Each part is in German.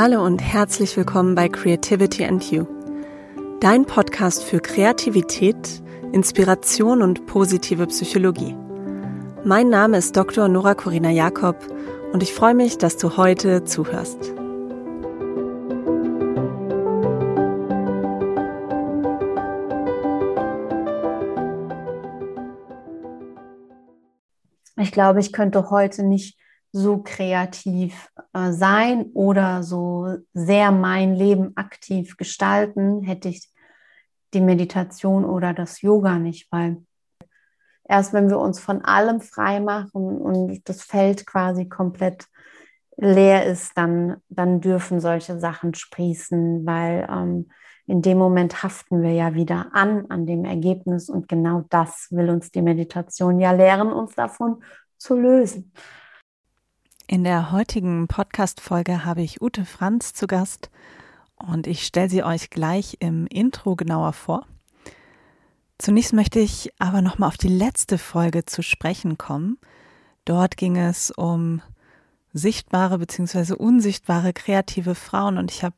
Hallo und herzlich willkommen bei Creativity and You, dein Podcast für Kreativität, Inspiration und positive Psychologie. Mein Name ist Dr. Nora Corina Jakob und ich freue mich, dass du heute zuhörst. Ich glaube, ich könnte heute nicht so kreativ äh, sein oder so sehr mein Leben aktiv gestalten, hätte ich die Meditation oder das Yoga nicht, weil erst wenn wir uns von allem frei machen und das Feld quasi komplett leer ist, dann, dann dürfen solche Sachen sprießen, weil ähm, in dem Moment haften wir ja wieder an, an dem Ergebnis und genau das will uns die Meditation ja lehren, uns davon zu lösen. In der heutigen Podcast-Folge habe ich Ute Franz zu Gast und ich stelle sie euch gleich im Intro genauer vor. Zunächst möchte ich aber nochmal auf die letzte Folge zu sprechen kommen. Dort ging es um sichtbare bzw. unsichtbare kreative Frauen und ich habe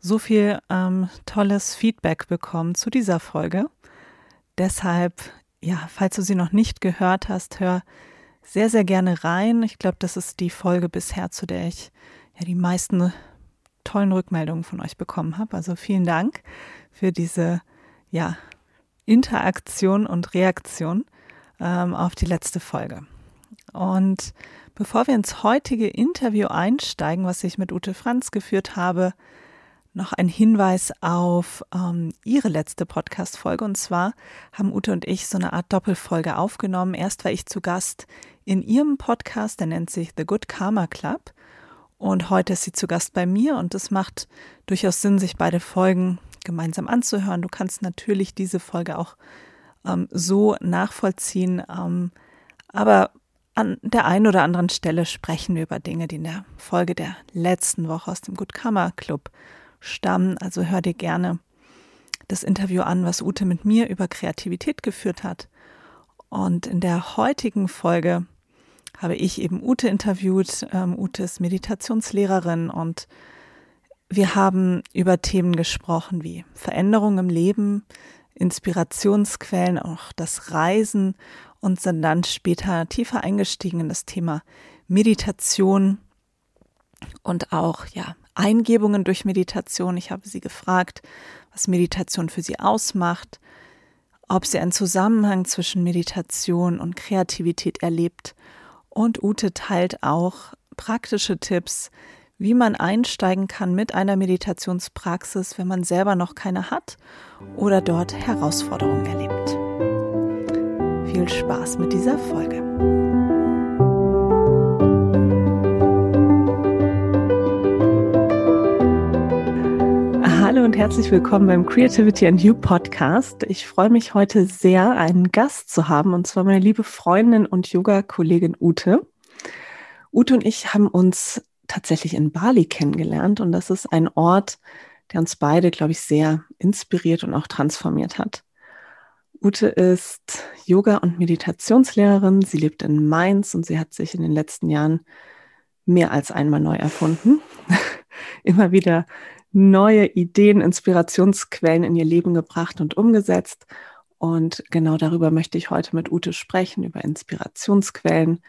so viel ähm, tolles Feedback bekommen zu dieser Folge. Deshalb, ja, falls du sie noch nicht gehört hast, hör sehr, sehr gerne rein. Ich glaube, das ist die Folge bisher, zu der ich ja die meisten tollen Rückmeldungen von euch bekommen habe. Also vielen Dank für diese ja, Interaktion und Reaktion ähm, auf die letzte Folge. Und bevor wir ins heutige Interview einsteigen, was ich mit Ute Franz geführt habe, noch ein Hinweis auf ähm, ihre letzte Podcast-Folge. Und zwar haben Ute und ich so eine Art Doppelfolge aufgenommen. Erst war ich zu Gast in ihrem Podcast, der nennt sich The Good Karma Club. Und heute ist sie zu Gast bei mir und es macht durchaus Sinn, sich beide Folgen gemeinsam anzuhören. Du kannst natürlich diese Folge auch ähm, so nachvollziehen. Ähm, aber an der einen oder anderen Stelle sprechen wir über Dinge, die in der Folge der letzten Woche aus dem Good Karma Club stammen. Also hör dir gerne das Interview an, was Ute mit mir über Kreativität geführt hat. Und in der heutigen Folge habe ich eben Ute interviewt. Ähm, Ute ist Meditationslehrerin und wir haben über Themen gesprochen wie Veränderung im Leben, Inspirationsquellen, auch das Reisen und sind dann später tiefer eingestiegen in das Thema Meditation und auch ja Eingebungen durch Meditation. Ich habe sie gefragt, was Meditation für sie ausmacht, ob sie einen Zusammenhang zwischen Meditation und Kreativität erlebt und Ute teilt auch praktische Tipps, wie man einsteigen kann mit einer Meditationspraxis, wenn man selber noch keine hat oder dort Herausforderungen erlebt. Viel Spaß mit dieser Folge. Hallo und herzlich willkommen beim Creativity and You Podcast. Ich freue mich heute sehr, einen Gast zu haben, und zwar meine liebe Freundin und Yoga-Kollegin Ute. Ute und ich haben uns tatsächlich in Bali kennengelernt und das ist ein Ort, der uns beide, glaube ich, sehr inspiriert und auch transformiert hat. Ute ist Yoga- und Meditationslehrerin. Sie lebt in Mainz und sie hat sich in den letzten Jahren mehr als einmal neu erfunden. Immer wieder neue Ideen, Inspirationsquellen in ihr Leben gebracht und umgesetzt. Und genau darüber möchte ich heute mit Ute sprechen, über Inspirationsquellen,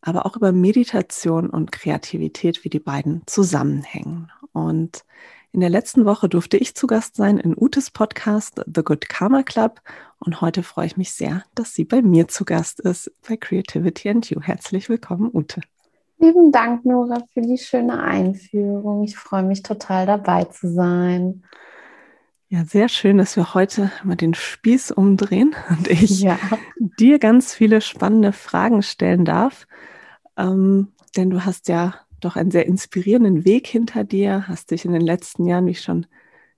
aber auch über Meditation und Kreativität, wie die beiden zusammenhängen. Und in der letzten Woche durfte ich zu Gast sein in Utes Podcast The Good Karma Club. Und heute freue ich mich sehr, dass sie bei mir zu Gast ist bei Creativity and You. Herzlich willkommen, Ute. Lieben Dank, Nora, für die schöne Einführung. Ich freue mich total dabei zu sein. Ja, sehr schön, dass wir heute mal den Spieß umdrehen und ich ja. dir ganz viele spannende Fragen stellen darf. Ähm, denn du hast ja doch einen sehr inspirierenden Weg hinter dir, hast dich in den letzten Jahren, wie ich schon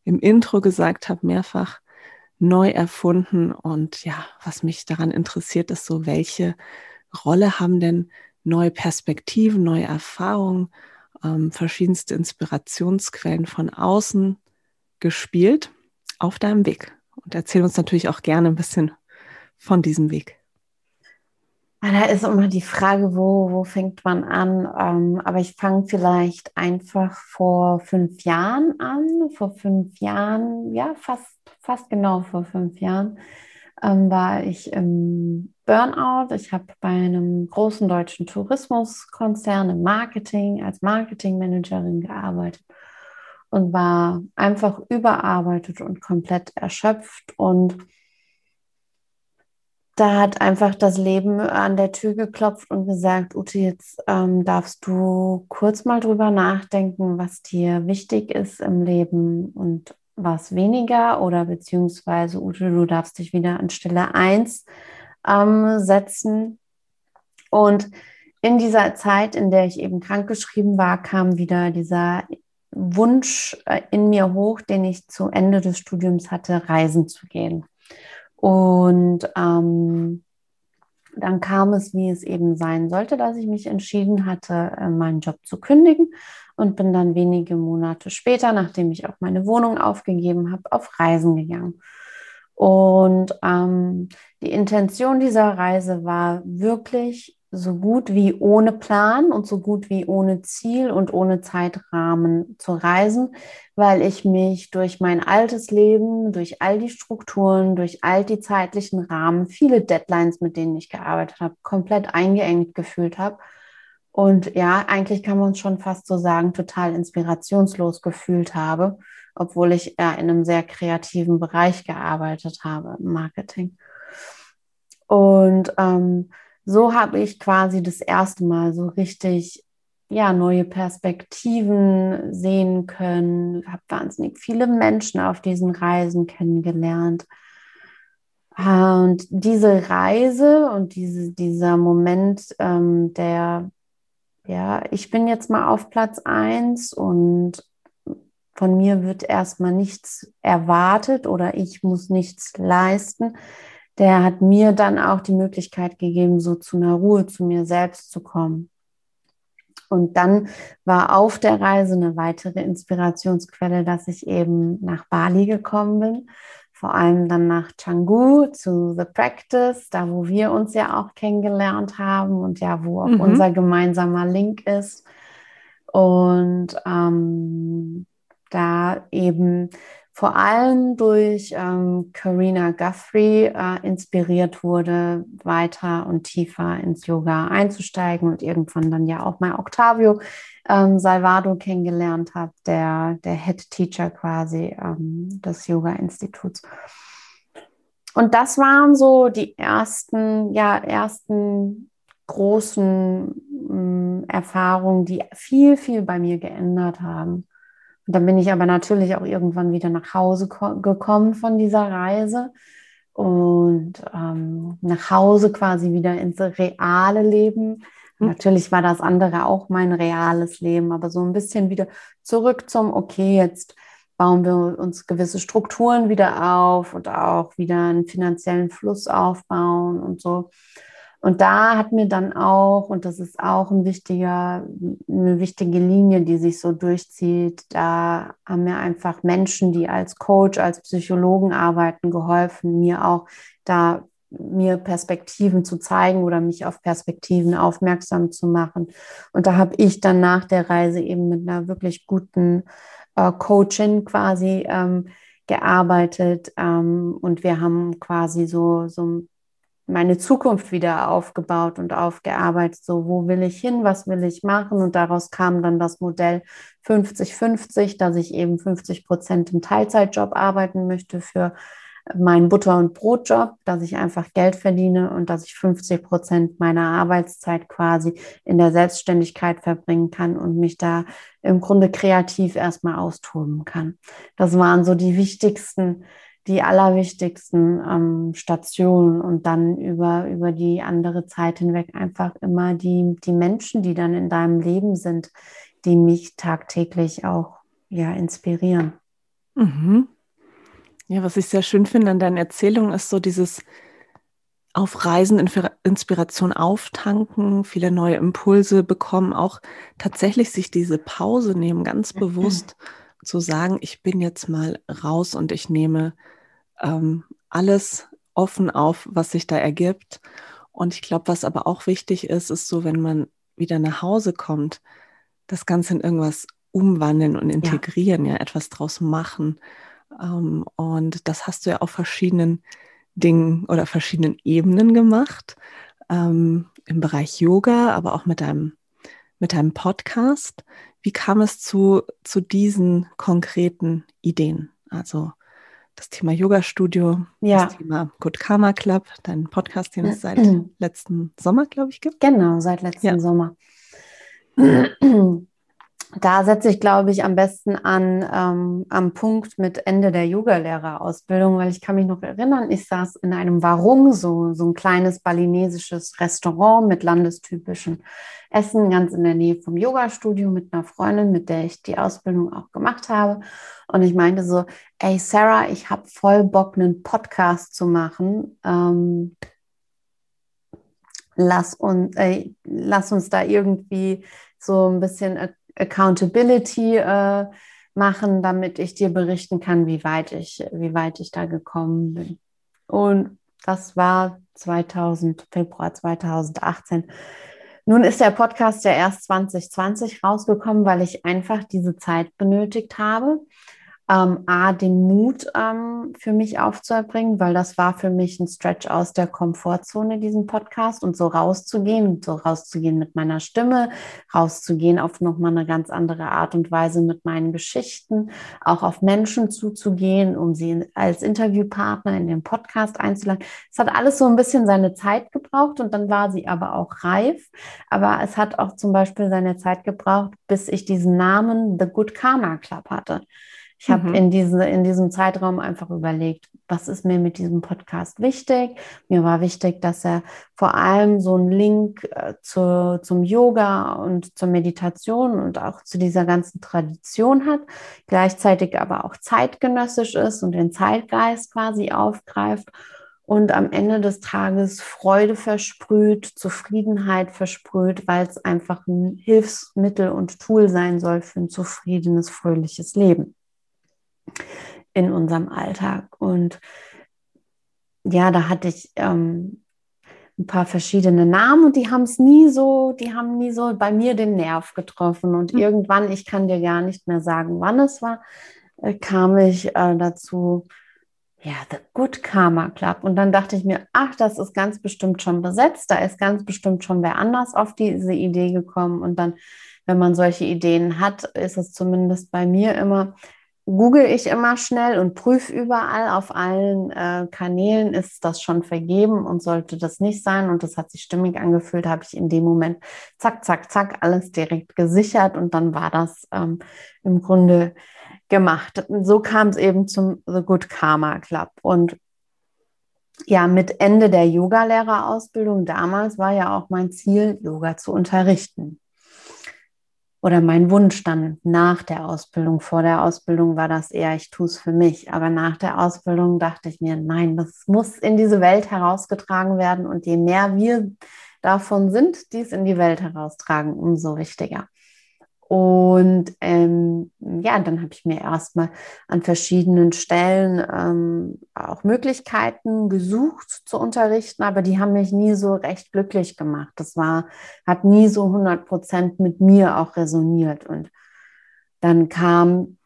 im Intro gesagt habe, mehrfach neu erfunden. Und ja, was mich daran interessiert, ist so, welche Rolle haben denn neue Perspektiven, neue Erfahrungen, ähm, verschiedenste Inspirationsquellen von außen gespielt auf deinem Weg. Und erzähl uns natürlich auch gerne ein bisschen von diesem Weg. Ah, da ist immer die Frage, wo, wo fängt man an? Ähm, aber ich fange vielleicht einfach vor fünf Jahren an. Vor fünf Jahren, ja, fast, fast genau vor fünf Jahren, ähm, war ich im Burnout. Ich habe bei einem großen deutschen Tourismuskonzern im Marketing als Marketingmanagerin gearbeitet und war einfach überarbeitet und komplett erschöpft und da hat einfach das Leben an der Tür geklopft und gesagt, Ute, jetzt ähm, darfst du kurz mal drüber nachdenken, was dir wichtig ist im Leben und was weniger oder beziehungsweise Ute, du darfst dich wieder an Stelle 1 ähm, setzen. Und in dieser Zeit, in der ich eben krankgeschrieben war, kam wieder dieser Wunsch äh, in mir hoch, den ich zu Ende des Studiums hatte, reisen zu gehen. Und ähm, dann kam es, wie es eben sein sollte, dass ich mich entschieden hatte, äh, meinen Job zu kündigen und bin dann wenige Monate später, nachdem ich auch meine Wohnung aufgegeben habe, auf Reisen gegangen. Und ähm, die Intention dieser Reise war wirklich so gut wie ohne Plan und so gut wie ohne Ziel und ohne Zeitrahmen zu reisen, weil ich mich durch mein altes Leben, durch all die Strukturen, durch all die zeitlichen Rahmen, viele Deadlines, mit denen ich gearbeitet habe, komplett eingeengt gefühlt habe. Und ja, eigentlich kann man es schon fast so sagen, total inspirationslos gefühlt habe, obwohl ich ja in einem sehr kreativen Bereich gearbeitet habe im Marketing. Und ähm, so habe ich quasi das erste Mal so richtig ja, neue Perspektiven sehen können, habe wahnsinnig viele Menschen auf diesen Reisen kennengelernt. Und diese Reise und diese, dieser Moment ähm, der, ja, ich bin jetzt mal auf Platz 1 und von mir wird erstmal nichts erwartet oder ich muss nichts leisten, der hat mir dann auch die Möglichkeit gegeben, so zu einer Ruhe zu mir selbst zu kommen. Und dann war auf der Reise eine weitere Inspirationsquelle, dass ich eben nach Bali gekommen bin, vor allem dann nach Canggu zu The Practice, da wo wir uns ja auch kennengelernt haben und ja, wo auch mhm. unser gemeinsamer Link ist. Und ähm, da eben vor allem durch ähm, Karina Guthrie äh, inspiriert wurde, weiter und tiefer ins Yoga einzusteigen und irgendwann dann ja auch mal Octavio ähm, Salvado kennengelernt habe, der, der Head Teacher quasi ähm, des Yoga-Instituts. Und das waren so die ersten, ja, ersten großen ähm, Erfahrungen, die viel, viel bei mir geändert haben. Und dann bin ich aber natürlich auch irgendwann wieder nach Hause gekommen von dieser Reise und ähm, nach Hause quasi wieder ins reale Leben. Mhm. Natürlich war das andere auch mein reales Leben, aber so ein bisschen wieder zurück zum, okay, jetzt bauen wir uns gewisse Strukturen wieder auf und auch wieder einen finanziellen Fluss aufbauen und so. Und da hat mir dann auch, und das ist auch ein wichtiger, eine wichtige Linie, die sich so durchzieht, da haben mir einfach Menschen, die als Coach, als Psychologen arbeiten, geholfen, mir auch da mir Perspektiven zu zeigen oder mich auf Perspektiven aufmerksam zu machen. Und da habe ich dann nach der Reise eben mit einer wirklich guten äh, Coachin quasi ähm, gearbeitet ähm, und wir haben quasi so, so meine Zukunft wieder aufgebaut und aufgearbeitet. So, wo will ich hin? Was will ich machen? Und daraus kam dann das Modell 50-50, dass ich eben 50 Prozent im Teilzeitjob arbeiten möchte für meinen Butter- und Brotjob, dass ich einfach Geld verdiene und dass ich 50 Prozent meiner Arbeitszeit quasi in der Selbstständigkeit verbringen kann und mich da im Grunde kreativ erstmal austoben kann. Das waren so die wichtigsten die allerwichtigsten ähm, Stationen und dann über, über die andere Zeit hinweg einfach immer die, die Menschen, die dann in deinem Leben sind, die mich tagtäglich auch ja, inspirieren. Mhm. Ja, was ich sehr schön finde an deinen Erzählungen ist so dieses auf Reisen Inspiration auftanken, viele neue Impulse bekommen, auch tatsächlich sich diese Pause nehmen, ganz mhm. Zu sagen, ich bin jetzt mal raus und ich nehme ähm, alles offen auf, was sich da ergibt. Und ich glaube, was aber auch wichtig ist, ist so, wenn man wieder nach Hause kommt, das Ganze in irgendwas umwandeln und integrieren, ja, ja etwas draus machen. Ähm, und das hast du ja auf verschiedenen Dingen oder verschiedenen Ebenen gemacht. Ähm, Im Bereich Yoga, aber auch mit deinem, mit deinem Podcast. Wie kam es zu, zu diesen konkreten Ideen? Also das Thema Yoga-Studio, ja. das Thema Good Karma Club, dein Podcast, den es seit letzten Sommer, glaube ich, gibt. Genau, seit letzten ja. Sommer. Da setze ich, glaube ich, am besten an ähm, am Punkt mit Ende der Yogalehrerausbildung, weil ich kann mich noch erinnern, ich saß in einem Warung, so, so ein kleines balinesisches Restaurant mit landestypischen Essen, ganz in der Nähe vom Yogastudio mit einer Freundin, mit der ich die Ausbildung auch gemacht habe. Und ich meinte so, ey Sarah, ich habe voll Bock, einen Podcast zu machen. Ähm, lass, uns, äh, lass uns da irgendwie so ein bisschen Accountability äh, machen, damit ich dir berichten kann, wie weit ich, wie weit ich da gekommen bin. Und das war 2000, Februar 2018. Nun ist der Podcast ja erst 2020 rausgekommen, weil ich einfach diese Zeit benötigt habe ähm, A, den Mut ähm, für mich aufzuerbringen, weil das war für mich ein Stretch aus der Komfortzone, diesen Podcast und so rauszugehen, so rauszugehen mit meiner Stimme, rauszugehen auf nochmal eine ganz andere Art und Weise mit meinen Geschichten, auch auf Menschen zuzugehen, um sie als Interviewpartner in den Podcast einzuladen. Es hat alles so ein bisschen seine Zeit gebraucht und dann war sie aber auch reif. Aber es hat auch zum Beispiel seine Zeit gebraucht, bis ich diesen Namen The Good Karma Club hatte. Ich habe mhm. in, diese, in diesem Zeitraum einfach überlegt, was ist mir mit diesem Podcast wichtig. Mir war wichtig, dass er vor allem so einen Link äh, zu, zum Yoga und zur Meditation und auch zu dieser ganzen Tradition hat, gleichzeitig aber auch zeitgenössisch ist und den Zeitgeist quasi aufgreift und am Ende des Tages Freude versprüht, Zufriedenheit versprüht, weil es einfach ein Hilfsmittel und Tool sein soll für ein zufriedenes, fröhliches Leben in unserem Alltag. Und ja, da hatte ich ähm, ein paar verschiedene Namen und die haben es nie so, die haben nie so bei mir den Nerv getroffen. Und mhm. irgendwann, ich kann dir gar nicht mehr sagen, wann es war, äh, kam ich äh, dazu, ja, The Good Karma Club. Und dann dachte ich mir, ach, das ist ganz bestimmt schon besetzt, da ist ganz bestimmt schon wer anders auf diese Idee gekommen. Und dann, wenn man solche Ideen hat, ist es zumindest bei mir immer, google ich immer schnell und prüfe überall auf allen äh, Kanälen, ist das schon vergeben und sollte das nicht sein. Und das hat sich stimmig angefühlt, habe ich in dem Moment zack, zack, zack, alles direkt gesichert und dann war das ähm, im Grunde gemacht. So kam es eben zum The Good Karma Club. Und ja, mit Ende der Yogalehrerausbildung damals war ja auch mein Ziel, Yoga zu unterrichten oder mein Wunsch dann nach der Ausbildung. Vor der Ausbildung war das eher, ich tue es für mich. Aber nach der Ausbildung dachte ich mir, nein, das muss in diese Welt herausgetragen werden. Und je mehr wir davon sind, die es in die Welt heraustragen, umso wichtiger. Und ähm, ja, dann habe ich mir erstmal an verschiedenen Stellen ähm, auch Möglichkeiten gesucht zu unterrichten, aber die haben mich nie so recht glücklich gemacht. Das war, hat nie so 100 Prozent mit mir auch resoniert. Und dann kam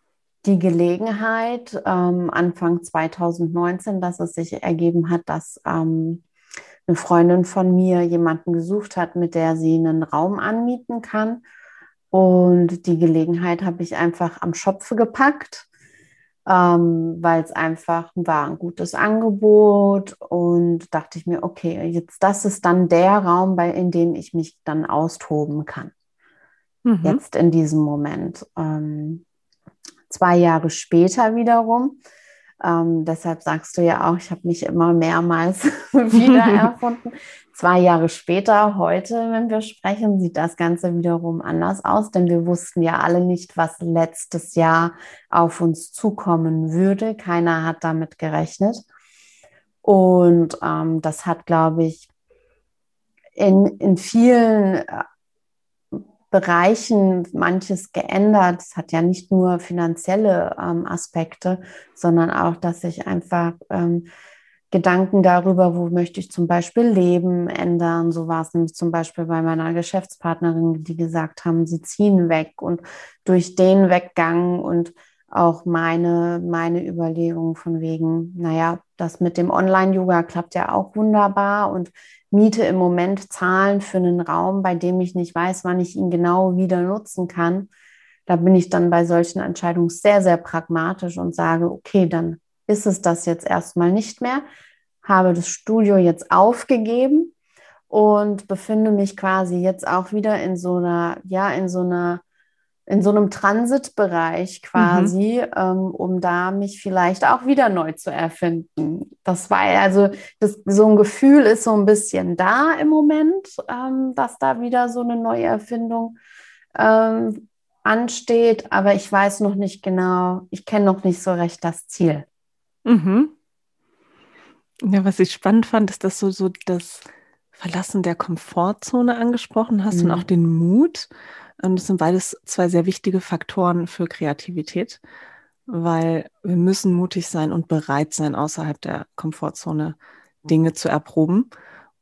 die Gelegenheit ähm, Anfang 2019, dass es sich ergeben hat, dass ähm, eine Freundin von mir jemanden gesucht hat, mit der sie einen Raum anmieten kann und die Gelegenheit habe ich einfach am Schopfe gepackt, ähm, weil es einfach war ein gutes Angebot und dachte ich mir, okay, jetzt das ist dann der Raum, bei, in dem ich mich dann austoben kann. Mhm. Jetzt in diesem Moment. Ähm, zwei Jahre später wiederum ähm, deshalb sagst du ja auch, ich habe mich immer mehrmals wieder erfunden. Zwei Jahre später, heute, wenn wir sprechen, sieht das Ganze wiederum anders aus, denn wir wussten ja alle nicht, was letztes Jahr auf uns zukommen würde. Keiner hat damit gerechnet. Und ähm, das hat, glaube ich, in, in vielen äh, Bereichen manches geändert. Es hat ja nicht nur finanzielle ähm, Aspekte, sondern auch, dass ich einfach ähm, Gedanken darüber, wo möchte ich zum Beispiel Leben ändern. So war es nämlich zum Beispiel bei meiner Geschäftspartnerin, die gesagt haben, sie ziehen weg und durch den Weggang und auch meine, meine Überlegung von wegen, naja, das mit dem Online-Yoga klappt ja auch wunderbar und miete im Moment Zahlen für einen Raum, bei dem ich nicht weiß, wann ich ihn genau wieder nutzen kann. Da bin ich dann bei solchen Entscheidungen sehr, sehr pragmatisch und sage, okay, dann ist es das jetzt erstmal nicht mehr, habe das Studio jetzt aufgegeben und befinde mich quasi jetzt auch wieder in so einer, ja, in so einer in so einem Transitbereich quasi, mhm. ähm, um da mich vielleicht auch wieder neu zu erfinden. Das war also das, so ein Gefühl ist so ein bisschen da im Moment, ähm, dass da wieder so eine neue Erfindung ähm, ansteht, aber ich weiß noch nicht genau, ich kenne noch nicht so recht das Ziel. Mhm. Ja, was ich spannend fand, ist, dass du so das Verlassen der Komfortzone angesprochen hast mhm. und auch den Mut. Und das sind beides zwei sehr wichtige Faktoren für Kreativität, weil wir müssen mutig sein und bereit sein, außerhalb der Komfortzone Dinge zu erproben.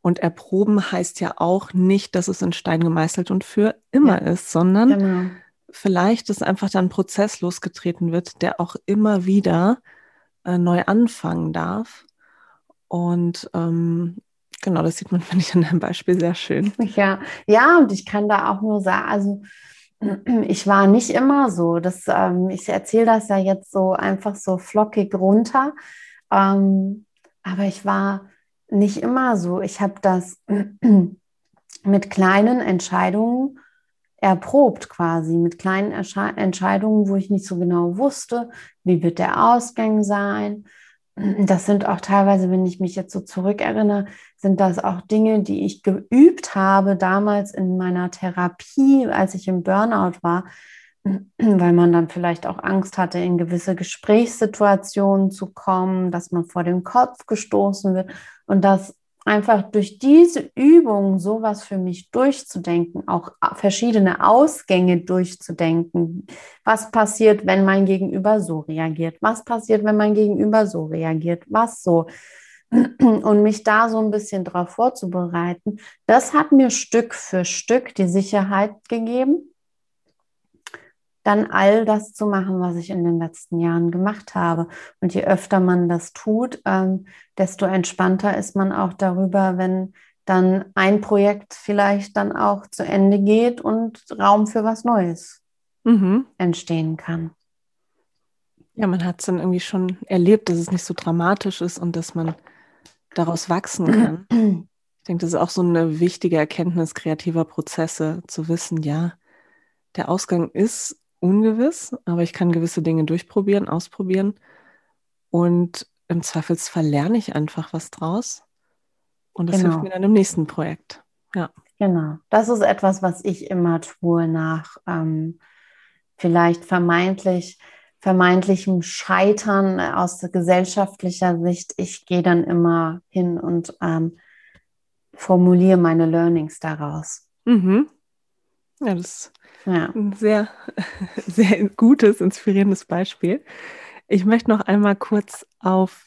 Und erproben heißt ja auch nicht, dass es in Stein gemeißelt und für immer ja, ist, sondern genau. vielleicht ist einfach dann ein Prozess losgetreten wird, der auch immer wieder äh, neu anfangen darf. Und ähm, Genau, das sieht man, finde ich, an deinem Beispiel sehr schön. Ja, ja, und ich kann da auch nur sagen, also ich war nicht immer so. Das, ähm, ich erzähle das ja jetzt so einfach so flockig runter. Ähm, aber ich war nicht immer so. Ich habe das mit kleinen Entscheidungen erprobt quasi, mit kleinen Entscheidungen, wo ich nicht so genau wusste, wie wird der Ausgang sein das sind auch teilweise, wenn ich mich jetzt so zurückerinnere, sind das auch Dinge, die ich geübt habe damals in meiner Therapie, als ich im Burnout war, weil man dann vielleicht auch Angst hatte, in gewisse Gesprächssituationen zu kommen, dass man vor den Kopf gestoßen wird. Und das einfach durch diese Übung sowas für mich durchzudenken, auch verschiedene Ausgänge durchzudenken. Was passiert, wenn mein Gegenüber so reagiert? Was passiert, wenn mein Gegenüber so reagiert? Was so? Und mich da so ein bisschen drauf vorzubereiten, das hat mir Stück für Stück die Sicherheit gegeben, dann all das zu machen, was ich in den letzten Jahren gemacht habe. Und je öfter man das tut, ähm, desto entspannter ist man auch darüber, wenn dann ein Projekt vielleicht dann auch zu Ende geht und Raum für was Neues mhm. entstehen kann. Ja, man hat es dann irgendwie schon erlebt, dass es nicht so dramatisch ist und dass man daraus wachsen kann. Ich denke, das ist auch so eine wichtige Erkenntnis kreativer Prozesse, zu wissen, ja, der Ausgang ist ungewiss, aber ich kann gewisse Dinge durchprobieren, ausprobieren und im Zweifelsfall lerne ich einfach was draus und das genau. hilft mir dann im nächsten Projekt. Ja. Genau, das ist etwas, was ich immer tue nach ähm, vielleicht vermeintlich vermeintlichem Scheitern aus gesellschaftlicher Sicht. Ich gehe dann immer hin und ähm, formuliere meine Learnings daraus. Mhm. Ja, das ja. Ein sehr, sehr gutes, inspirierendes Beispiel. Ich möchte noch einmal kurz auf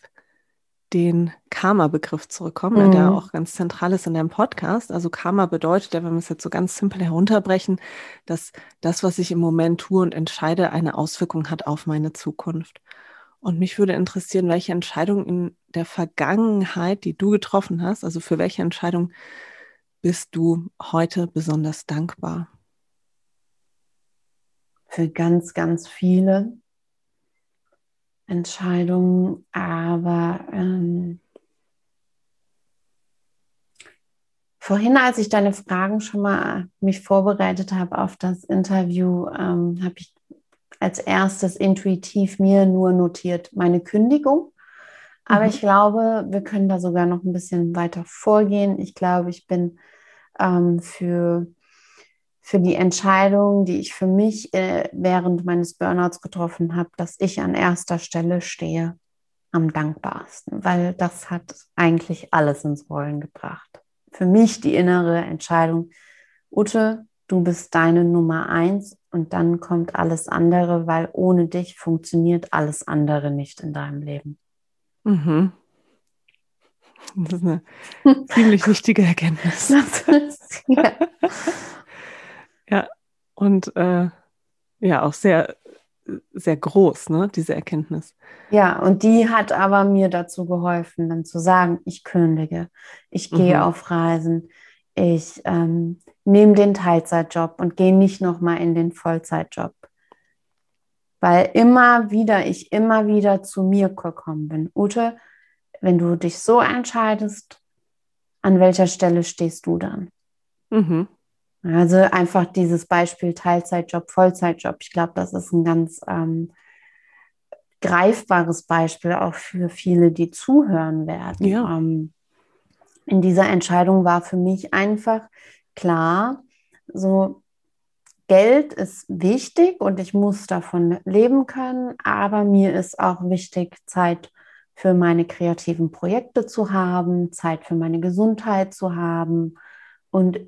den Karma-Begriff zurückkommen, mhm. der auch ganz zentral ist in deinem Podcast. Also Karma bedeutet ja, wenn wir es jetzt so ganz simpel herunterbrechen, dass das, was ich im Moment tue und entscheide, eine Auswirkung hat auf meine Zukunft. Und mich würde interessieren, welche Entscheidung in der Vergangenheit, die du getroffen hast, also für welche Entscheidung bist du heute besonders dankbar? Für ganz, ganz viele Entscheidungen, aber ähm, vorhin, als ich deine Fragen schon mal mich vorbereitet habe auf das Interview, ähm, habe ich als erstes intuitiv mir nur notiert meine Kündigung. Aber mhm. ich glaube, wir können da sogar noch ein bisschen weiter vorgehen. Ich glaube, ich bin ähm, für für die Entscheidung, die ich für mich äh, während meines Burnouts getroffen habe, dass ich an erster Stelle stehe, am dankbarsten, weil das hat eigentlich alles ins Rollen gebracht. Für mich die innere Entscheidung, Ute, du bist deine Nummer eins und dann kommt alles andere, weil ohne dich funktioniert alles andere nicht in deinem Leben. Mhm. Das ist eine ziemlich wichtige Erkenntnis. Ist, ja. ja, und äh, ja, auch sehr, sehr groß, ne, diese Erkenntnis. Ja, und die hat aber mir dazu geholfen, dann zu sagen, ich kündige, ich gehe mhm. auf Reisen, ich ähm, nehme den Teilzeitjob und gehe nicht nochmal in den Vollzeitjob. Weil immer wieder, ich immer wieder zu mir gekommen bin. Ute, wenn du dich so entscheidest, an welcher Stelle stehst du dann? Mhm. Also einfach dieses Beispiel Teilzeitjob, Vollzeitjob. Ich glaube, das ist ein ganz ähm, greifbares Beispiel auch für viele, die zuhören werden. Ja. Ähm, in dieser Entscheidung war für mich einfach klar, so Geld ist wichtig und ich muss davon leben können, aber mir ist auch wichtig, Zeit für meine kreativen Projekte zu haben, Zeit für meine Gesundheit zu haben und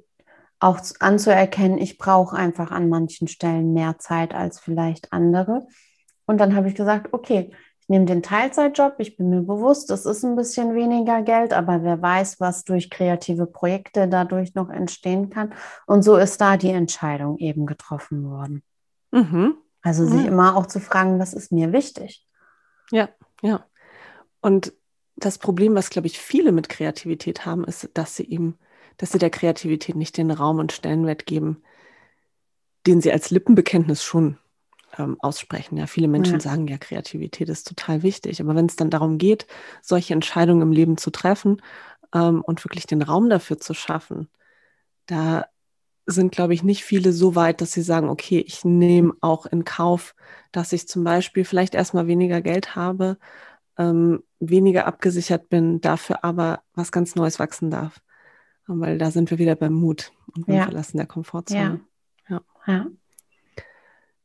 auch anzuerkennen, ich brauche einfach an manchen Stellen mehr Zeit als vielleicht andere. Und dann habe ich gesagt, okay, ich nehme den Teilzeitjob, ich bin mir bewusst, das ist ein bisschen weniger Geld, aber wer weiß, was durch kreative Projekte dadurch noch entstehen kann. Und so ist da die Entscheidung eben getroffen worden. Mhm. Also sich mhm. immer auch zu fragen, was ist mir wichtig? Ja, ja. Und das Problem, was, glaube ich, viele mit Kreativität haben, ist, dass sie ihm dass sie der Kreativität nicht den Raum und Stellenwert geben, den sie als Lippenbekenntnis schon ähm, aussprechen. Ja, viele Menschen ja. sagen ja, Kreativität ist total wichtig. Aber wenn es dann darum geht, solche Entscheidungen im Leben zu treffen ähm, und wirklich den Raum dafür zu schaffen, da sind, glaube ich, nicht viele so weit, dass sie sagen, okay, ich nehme auch in Kauf, dass ich zum Beispiel vielleicht erstmal weniger Geld habe, ähm, weniger abgesichert bin, dafür aber was ganz Neues wachsen darf weil da sind wir wieder beim Mut und beim ja. Verlassen der Komfortzone. Ja. ja.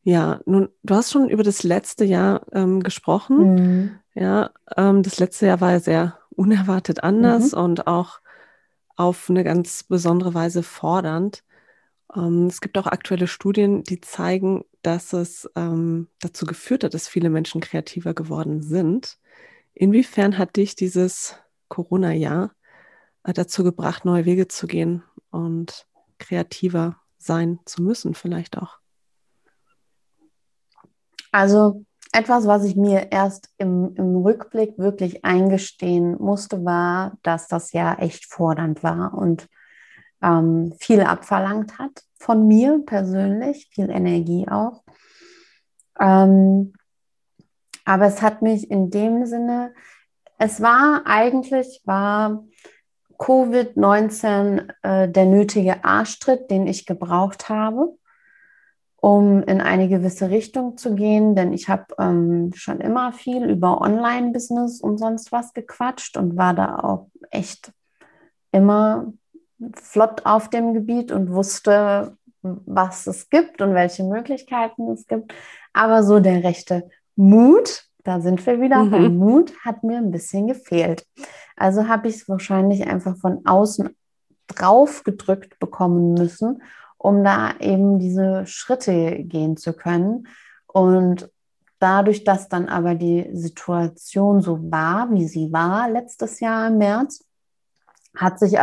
Ja, nun, du hast schon über das letzte Jahr ähm, gesprochen. Mhm. Ja, ähm, das letzte Jahr war ja sehr unerwartet anders mhm. und auch auf eine ganz besondere Weise fordernd. Ähm, es gibt auch aktuelle Studien, die zeigen, dass es ähm, dazu geführt hat, dass viele Menschen kreativer geworden sind. Inwiefern hat dich dieses Corona-Jahr dazu gebracht, neue Wege zu gehen und kreativer sein zu müssen, vielleicht auch? Also etwas, was ich mir erst im, im Rückblick wirklich eingestehen musste, war, dass das ja echt fordernd war und ähm, viel abverlangt hat von mir persönlich, viel Energie auch. Ähm, aber es hat mich in dem Sinne, es war eigentlich, war Covid-19 äh, der nötige Arschtritt, den ich gebraucht habe, um in eine gewisse Richtung zu gehen. Denn ich habe ähm, schon immer viel über Online-Business und sonst was gequatscht und war da auch echt immer flott auf dem Gebiet und wusste, was es gibt und welche Möglichkeiten es gibt. Aber so der rechte Mut, da sind wir wieder mhm. beim Mut, hat mir ein bisschen gefehlt. Also habe ich es wahrscheinlich einfach von außen drauf gedrückt bekommen müssen, um da eben diese Schritte gehen zu können. Und dadurch, dass dann aber die Situation so war, wie sie war letztes Jahr im März, hat sich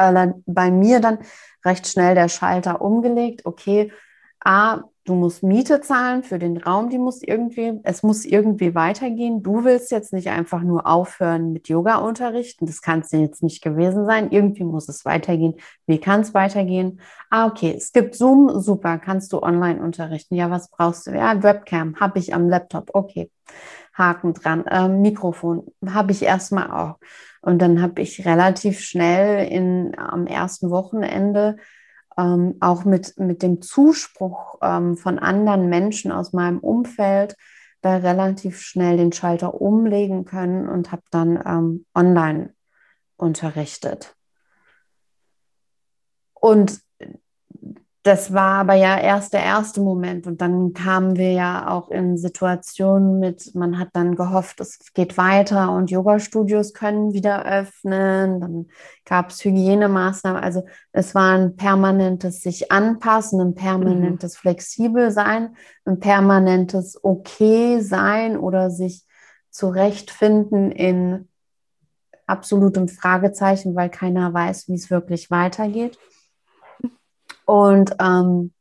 bei mir dann recht schnell der Schalter umgelegt. Okay, A, du musst Miete zahlen für den Raum, die muss irgendwie, es muss irgendwie weitergehen. Du willst jetzt nicht einfach nur aufhören mit Yoga unterrichten. Das kann es jetzt nicht gewesen sein. Irgendwie muss es weitergehen. Wie kann es weitergehen? Ah, okay, es gibt Zoom, super, kannst du online unterrichten. Ja, was brauchst du? Ja, Webcam habe ich am Laptop. Okay, Haken dran. Ähm, Mikrofon habe ich erstmal auch. Und dann habe ich relativ schnell in, am ersten Wochenende ähm, auch mit, mit dem Zuspruch ähm, von anderen Menschen aus meinem Umfeld da relativ schnell den Schalter umlegen können und habe dann ähm, online unterrichtet. Und das war aber ja erst der erste Moment und dann kamen wir ja auch in Situationen mit, man hat dann gehofft, es geht weiter und Yoga-Studios können wieder öffnen, dann gab es Hygienemaßnahmen, also es war ein permanentes sich anpassen, ein permanentes mhm. flexibel sein, ein permanentes okay sein oder sich zurechtfinden in absolutem Fragezeichen, weil keiner weiß, wie es wirklich weitergeht. Und ähm,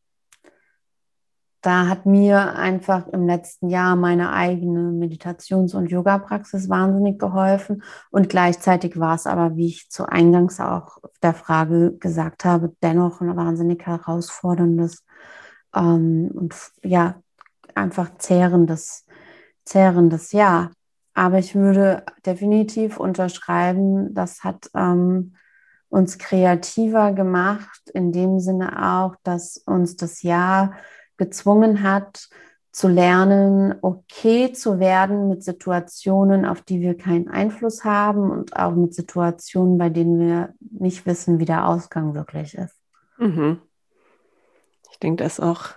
da hat mir einfach im letzten Jahr meine eigene Meditations- und Yoga-Praxis wahnsinnig geholfen. Und gleichzeitig war es aber, wie ich zu Eingangs auch der Frage gesagt habe, dennoch ein wahnsinnig herausforderndes ähm, und ja, einfach zehrendes, zehrendes Jahr. Aber ich würde definitiv unterschreiben, das hat ähm, uns kreativer gemacht, in dem Sinne auch, dass uns das Jahr gezwungen hat, zu lernen, okay zu werden mit Situationen, auf die wir keinen Einfluss haben und auch mit Situationen, bei denen wir nicht wissen, wie der Ausgang wirklich ist. Mhm. Ich denke, dass auch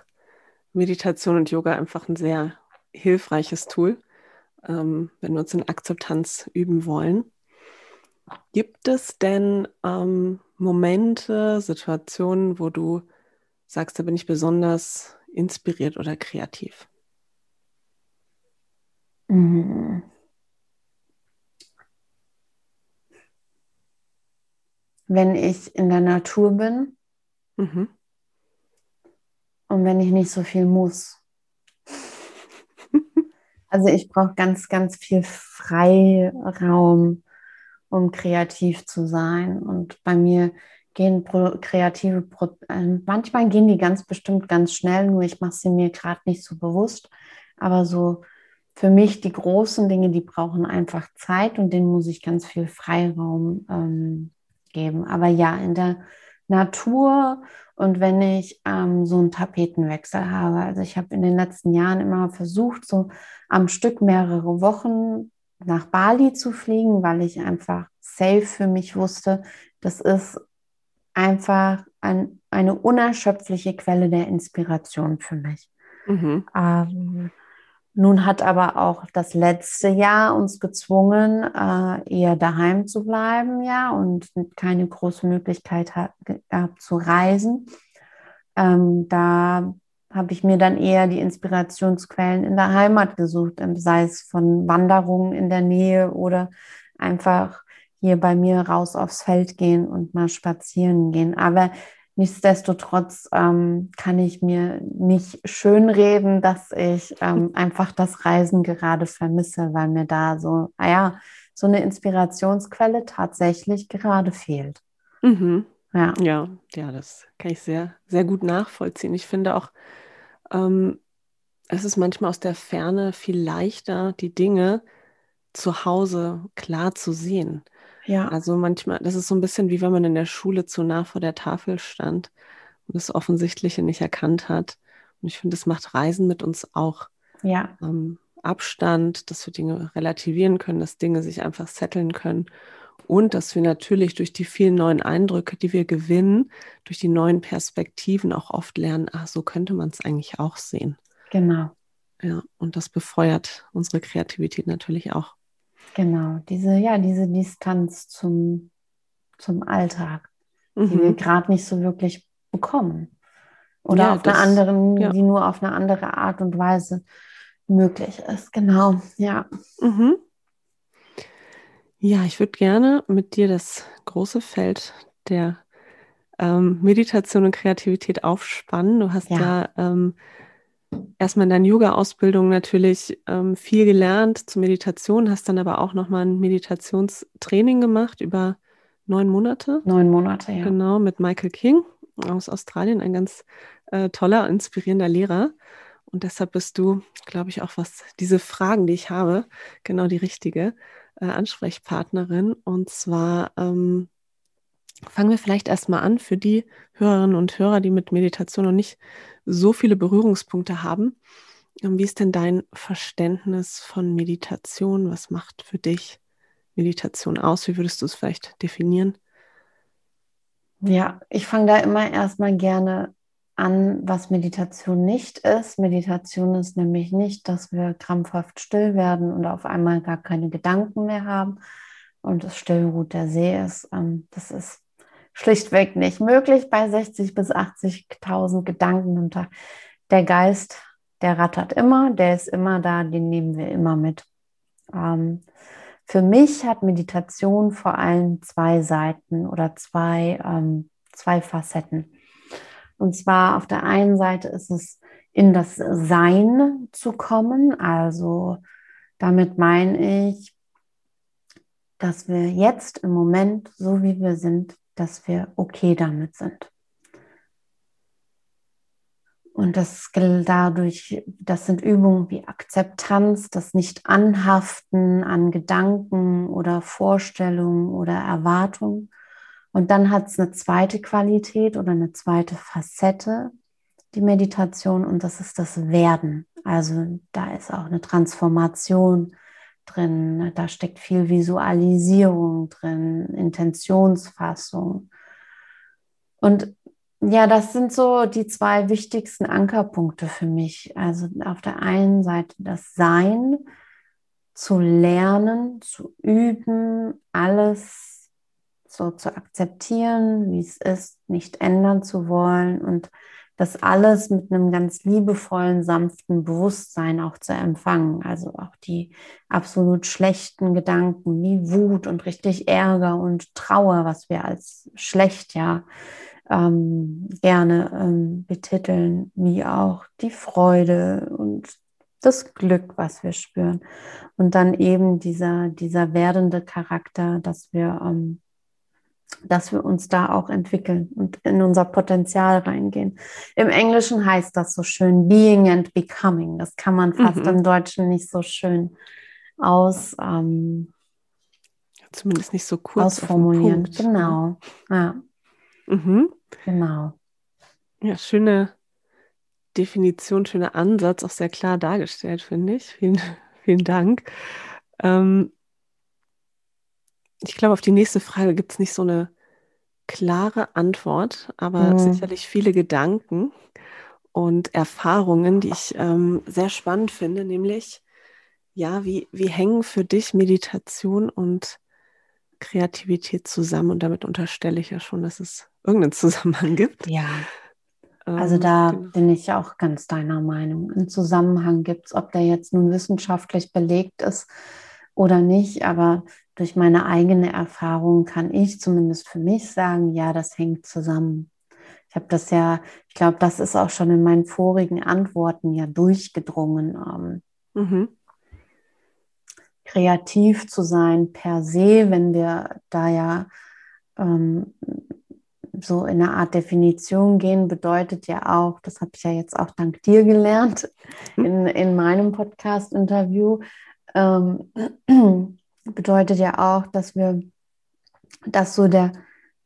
Meditation und Yoga einfach ein sehr hilfreiches Tool, ähm, wenn wir uns in Akzeptanz üben wollen. Gibt es denn ähm, Momente, Situationen, wo du sagst, da bin ich besonders inspiriert oder kreativ? Mhm. Wenn ich in der Natur bin mhm. und wenn ich nicht so viel muss. Also ich brauche ganz, ganz viel Freiraum, um kreativ zu sein. Und bei mir gehen pro, kreative, pro, äh, manchmal gehen die ganz bestimmt ganz schnell, nur ich mache sie mir gerade nicht so bewusst. Aber so für mich die großen Dinge, die brauchen einfach Zeit und denen muss ich ganz viel Freiraum ähm, geben. Aber ja, in der Natur und wenn ich ähm, so einen Tapetenwechsel habe. Also ich habe in den letzten Jahren immer versucht, so am Stück mehrere Wochen nach Bali zu fliegen, weil ich einfach safe für mich wusste, das ist einfach ein, eine unerschöpfliche Quelle der Inspiration für mich. Mhm. Ähm, nun hat aber auch das letzte Jahr uns gezwungen, äh, eher daheim zu bleiben, ja, und keine große Möglichkeit hat, gehabt zu reisen. Ähm, da habe ich mir dann eher die Inspirationsquellen in der Heimat gesucht, ähm, sei es von Wanderungen in der Nähe oder einfach hier bei mir raus aufs Feld gehen und mal spazieren gehen. Aber nichtsdestotrotz ähm, kann ich mir nicht schönreden, dass ich ähm, einfach das Reisen gerade vermisse, weil mir da so, ah so eine Inspirationsquelle tatsächlich gerade fehlt. Mhm. Ja. ja, ja, das kann ich sehr, sehr gut nachvollziehen. Ich finde auch, ähm, es ist manchmal aus der Ferne viel leichter, die Dinge zu Hause klar zu sehen. Ja. Also manchmal, das ist so ein bisschen wie wenn man in der Schule zu nah vor der Tafel stand und das Offensichtliche nicht erkannt hat. Und ich finde, das macht Reisen mit uns auch. Ja. Ähm, Abstand, dass wir Dinge relativieren können, dass Dinge sich einfach setteln können und dass wir natürlich durch die vielen neuen Eindrücke, die wir gewinnen, durch die neuen Perspektiven auch oft lernen, ach, so könnte man es eigentlich auch sehen. Genau. Ja, und das befeuert unsere Kreativität natürlich auch. Genau, diese, ja, diese Distanz zum, zum Alltag, mhm. die wir mhm. gerade nicht so wirklich bekommen. Oder ja, auf das, einer anderen, ja. die nur auf eine andere Art und Weise möglich ist. Genau, ja. Mhm. Ja, ich würde gerne mit dir das große Feld der ähm, Meditation und Kreativität aufspannen. Du hast ja, ja ähm, erstmal in deiner Yoga-Ausbildung natürlich ähm, viel gelernt zur Meditation, hast dann aber auch nochmal ein Meditationstraining gemacht über neun Monate. Neun Monate, ja. Genau, mit Michael King aus Australien, ein ganz äh, toller, inspirierender Lehrer. Und deshalb bist du, glaube ich, auch was diese Fragen, die ich habe, genau die richtige äh, Ansprechpartnerin. Und zwar ähm, fangen wir vielleicht erstmal an für die Hörerinnen und Hörer, die mit Meditation noch nicht so viele Berührungspunkte haben. Wie ist denn dein Verständnis von Meditation? Was macht für dich Meditation aus? Wie würdest du es vielleicht definieren? Ja, ich fange da immer erstmal gerne an, was Meditation nicht ist. Meditation ist nämlich nicht, dass wir krampfhaft still werden und auf einmal gar keine Gedanken mehr haben und das Stillruht der See ist. Ähm, das ist schlichtweg nicht möglich bei 60.000 bis 80.000 Gedanken am Tag. Der Geist, der rattert immer, der ist immer da, den nehmen wir immer mit. Ähm, für mich hat Meditation vor allem zwei Seiten oder zwei, ähm, zwei Facetten. Und zwar auf der einen Seite ist es in das Sein zu kommen. Also damit meine ich, dass wir jetzt im Moment, so wie wir sind, dass wir okay damit sind. Und das dadurch, das sind Übungen wie Akzeptanz, das Nicht-Anhaften an Gedanken oder Vorstellungen oder Erwartungen. Und dann hat es eine zweite Qualität oder eine zweite Facette, die Meditation, und das ist das Werden. Also da ist auch eine Transformation drin, da steckt viel Visualisierung drin, Intentionsfassung. Und ja, das sind so die zwei wichtigsten Ankerpunkte für mich. Also auf der einen Seite das Sein, zu lernen, zu üben, alles so zu akzeptieren, wie es ist, nicht ändern zu wollen und das alles mit einem ganz liebevollen, sanften Bewusstsein auch zu empfangen. Also auch die absolut schlechten Gedanken wie Wut und richtig Ärger und Trauer, was wir als schlecht ja ähm, gerne ähm, betiteln, wie auch die Freude und das Glück, was wir spüren. Und dann eben dieser, dieser werdende Charakter, dass wir, ähm, dass wir uns da auch entwickeln und in unser Potenzial reingehen. Im Englischen heißt das so schön Being and Becoming. Das kann man fast mhm. im Deutschen nicht so schön aus. Ähm, Zumindest nicht so kurz ausformulieren. Genau. Ja. Mhm. Genau. Ja, schöne Definition, schöner Ansatz, auch sehr klar dargestellt, finde ich. Vielen, vielen Dank. Ähm, ich glaube, auf die nächste Frage gibt es nicht so eine klare Antwort, aber mhm. sicherlich viele Gedanken und Erfahrungen, die ich ähm, sehr spannend finde, nämlich, ja, wie, wie hängen für dich Meditation und Kreativität zusammen? Und damit unterstelle ich ja schon, dass es irgendeinen Zusammenhang gibt. Ja. Also ähm, da genau. bin ich auch ganz deiner Meinung. Ein Zusammenhang gibt es, ob der jetzt nun wissenschaftlich belegt ist oder nicht, aber durch meine eigene Erfahrung kann ich zumindest für mich sagen, ja, das hängt zusammen. Ich habe das ja, ich glaube, das ist auch schon in meinen vorigen Antworten ja durchgedrungen. Ähm, mhm. Kreativ zu sein per se, wenn wir da ja ähm, so in eine Art Definition gehen, bedeutet ja auch, das habe ich ja jetzt auch dank dir gelernt hm. in, in meinem Podcast-Interview, ähm, bedeutet ja auch, dass wir, dass so der,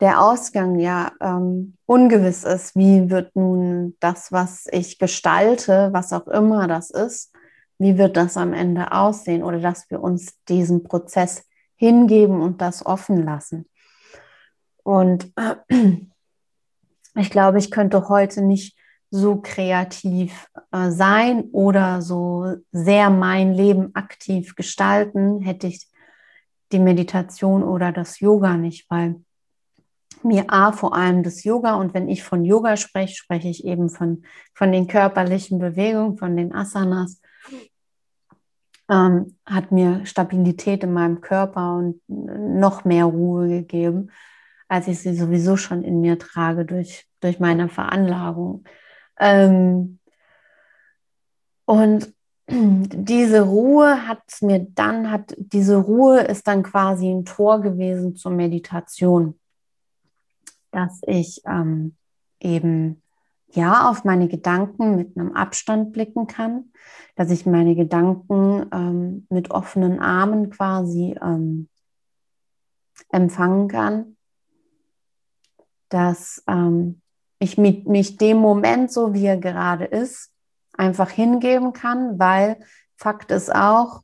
der Ausgang ja ähm, ungewiss ist. Wie wird nun das, was ich gestalte, was auch immer das ist, wie wird das am Ende aussehen oder dass wir uns diesem Prozess hingeben und das offen lassen. Und ich glaube, ich könnte heute nicht so kreativ äh, sein oder so sehr mein Leben aktiv gestalten, hätte ich die Meditation oder das Yoga nicht, weil mir A vor allem das Yoga und wenn ich von Yoga spreche, spreche ich eben von, von den körperlichen Bewegungen, von den Asanas, ähm, hat mir Stabilität in meinem Körper und noch mehr Ruhe gegeben als ich sie sowieso schon in mir trage durch, durch meine Veranlagung. Ähm, und diese Ruhe hat mir dann, hat diese Ruhe ist dann quasi ein Tor gewesen zur Meditation, dass ich ähm, eben ja auf meine Gedanken mit einem Abstand blicken kann, dass ich meine Gedanken ähm, mit offenen Armen quasi ähm, empfangen kann. Dass ähm, ich mit, mich dem Moment, so wie er gerade ist, einfach hingeben kann, weil Fakt ist auch,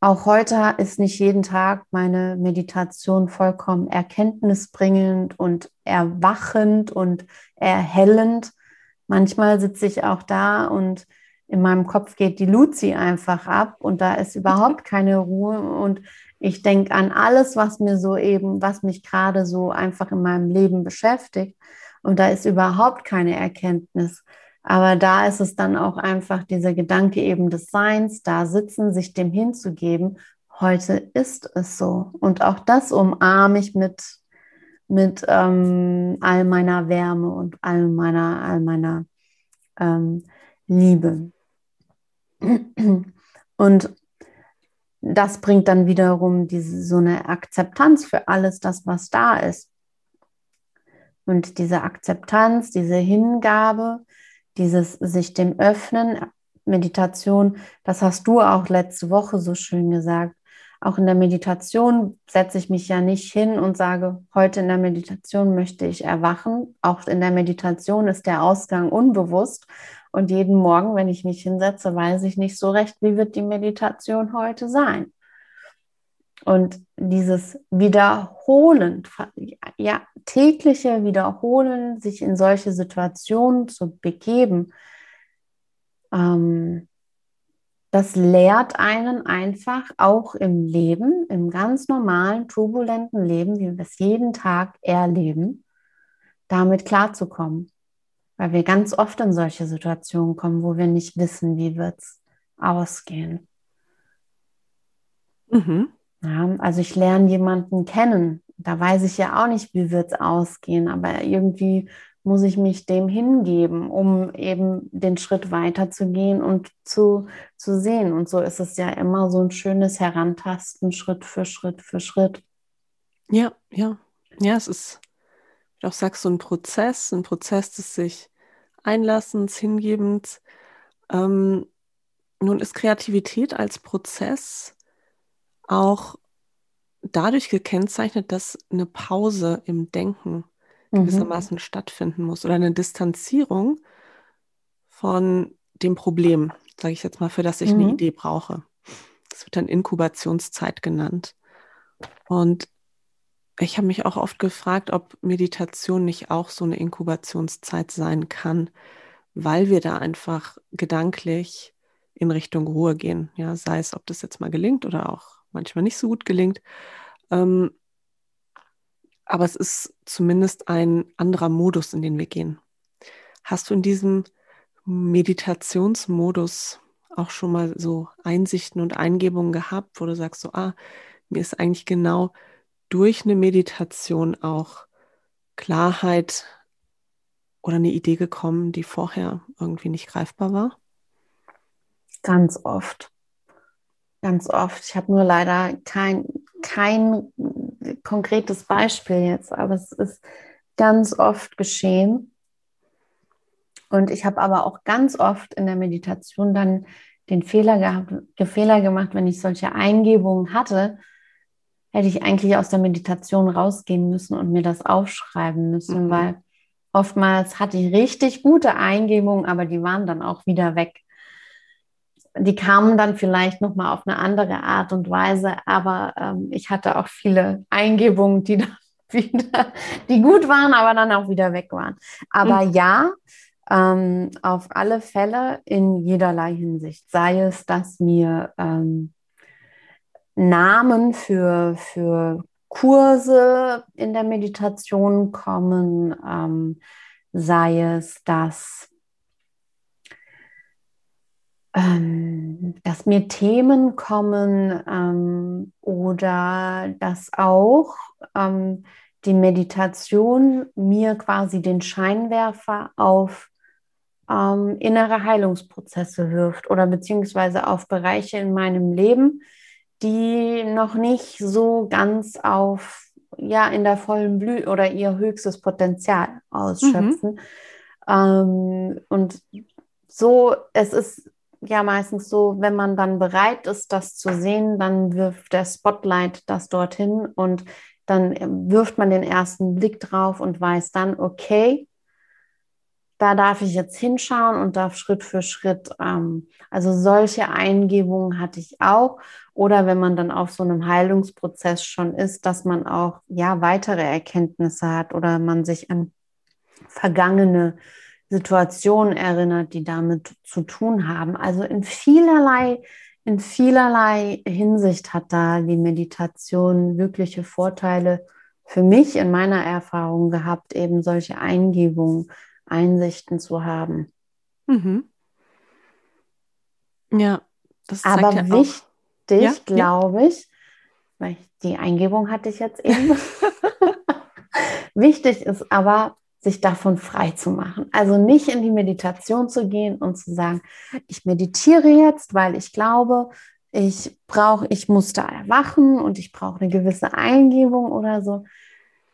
auch heute ist nicht jeden Tag meine Meditation vollkommen erkenntnisbringend und erwachend und erhellend. Manchmal sitze ich auch da und in meinem Kopf geht die Luzi einfach ab und da ist überhaupt keine Ruhe und ich denke an alles, was mir so eben, was mich gerade so einfach in meinem Leben beschäftigt. Und da ist überhaupt keine Erkenntnis. Aber da ist es dann auch einfach dieser Gedanke eben des Seins, da sitzen, sich dem hinzugeben. heute ist es so. Und auch das umarme ich mit, mit ähm, all meiner Wärme und all meiner, all meiner ähm, Liebe. Und das bringt dann wiederum diese, so eine Akzeptanz für alles das, was da ist. Und diese Akzeptanz, diese Hingabe, dieses sich dem Öffnen, Meditation, das hast du auch letzte Woche so schön gesagt. Auch in der Meditation setze ich mich ja nicht hin und sage, heute in der Meditation möchte ich erwachen. Auch in der Meditation ist der Ausgang unbewusst. Und jeden Morgen, wenn ich mich hinsetze, weiß ich nicht so recht, wie wird die Meditation heute sein. Und dieses Wiederholen, ja, tägliche Wiederholen, sich in solche Situationen zu begeben, ähm, das lehrt einen einfach auch im Leben, im ganz normalen, turbulenten Leben, wie wir es jeden Tag erleben, damit klarzukommen. Weil wir ganz oft in solche Situationen kommen, wo wir nicht wissen, wie wird es ausgehen. Mhm. Ja, also ich lerne jemanden kennen. Da weiß ich ja auch nicht, wie wird es ausgehen, aber irgendwie muss ich mich dem hingeben, um eben den Schritt weiterzugehen und zu, zu sehen. Und so ist es ja immer so ein schönes Herantasten, Schritt für Schritt für Schritt. Ja, ja. Ja, es ist, wie du auch sagst, so ein Prozess, ein Prozess des sich Einlassens, Hingebens. Ähm, nun ist Kreativität als Prozess auch dadurch gekennzeichnet, dass eine Pause im Denken mhm. gewissermaßen stattfinden muss oder eine Distanzierung von dem Problem, sage ich jetzt mal, für das ich mhm. eine Idee brauche. Das wird dann Inkubationszeit genannt. Und ich habe mich auch oft gefragt, ob Meditation nicht auch so eine Inkubationszeit sein kann, weil wir da einfach gedanklich in Richtung Ruhe gehen. Ja, sei es, ob das jetzt mal gelingt oder auch manchmal nicht so gut gelingt. Ähm, aber es ist zumindest ein anderer Modus, in den wir gehen. Hast du in diesem Meditationsmodus auch schon mal so Einsichten und Eingebungen gehabt, wo du sagst, so, ah, mir ist eigentlich genau durch eine Meditation auch Klarheit oder eine Idee gekommen, die vorher irgendwie nicht greifbar war? Ganz oft. Ganz oft. Ich habe nur leider kein, kein konkretes Beispiel jetzt, aber es ist ganz oft geschehen. Und ich habe aber auch ganz oft in der Meditation dann den Fehler gehabt, Fehler gemacht, wenn ich solche Eingebungen hatte, hätte ich eigentlich aus der Meditation rausgehen müssen und mir das aufschreiben müssen, mhm. weil oftmals hatte ich richtig gute Eingebungen, aber die waren dann auch wieder weg die kamen dann vielleicht noch mal auf eine andere Art und Weise, aber ähm, ich hatte auch viele Eingebungen, die dann wieder, die gut waren, aber dann auch wieder weg waren. Aber mhm. ja, ähm, auf alle Fälle in jederlei Hinsicht. Sei es, dass mir ähm, Namen für, für Kurse in der Meditation kommen, ähm, sei es, dass dass mir Themen kommen ähm, oder dass auch ähm, die Meditation mir quasi den Scheinwerfer auf ähm, innere Heilungsprozesse wirft oder beziehungsweise auf Bereiche in meinem Leben, die noch nicht so ganz auf, ja, in der vollen Blüte oder ihr höchstes Potenzial ausschöpfen. Mhm. und so, es ist ja meistens so, wenn man dann bereit ist, das zu sehen, dann wirft der Spotlight das dorthin und dann wirft man den ersten Blick drauf und weiß dann, okay, da darf ich jetzt hinschauen und darf Schritt für Schritt, ähm, also solche Eingebungen hatte ich auch. Oder wenn man dann auf so einem Heilungsprozess schon ist, dass man auch ja weitere Erkenntnisse hat oder man sich an vergangene Situationen erinnert, die damit zu tun haben. Also in vielerlei, in vielerlei Hinsicht hat da die Meditation wirkliche Vorteile für mich in meiner Erfahrung gehabt, eben solche Eingebungen, Einsichten zu haben. Mhm. Ja, das zeigt Aber ja wichtig. wichtig, ja, glaube ja. ich, weil die Eingebung hatte ich jetzt eben. wichtig ist aber, sich davon frei zu machen. Also nicht in die Meditation zu gehen und zu sagen, ich meditiere jetzt, weil ich glaube, ich brauche, ich muss da erwachen und ich brauche eine gewisse Eingebung oder so.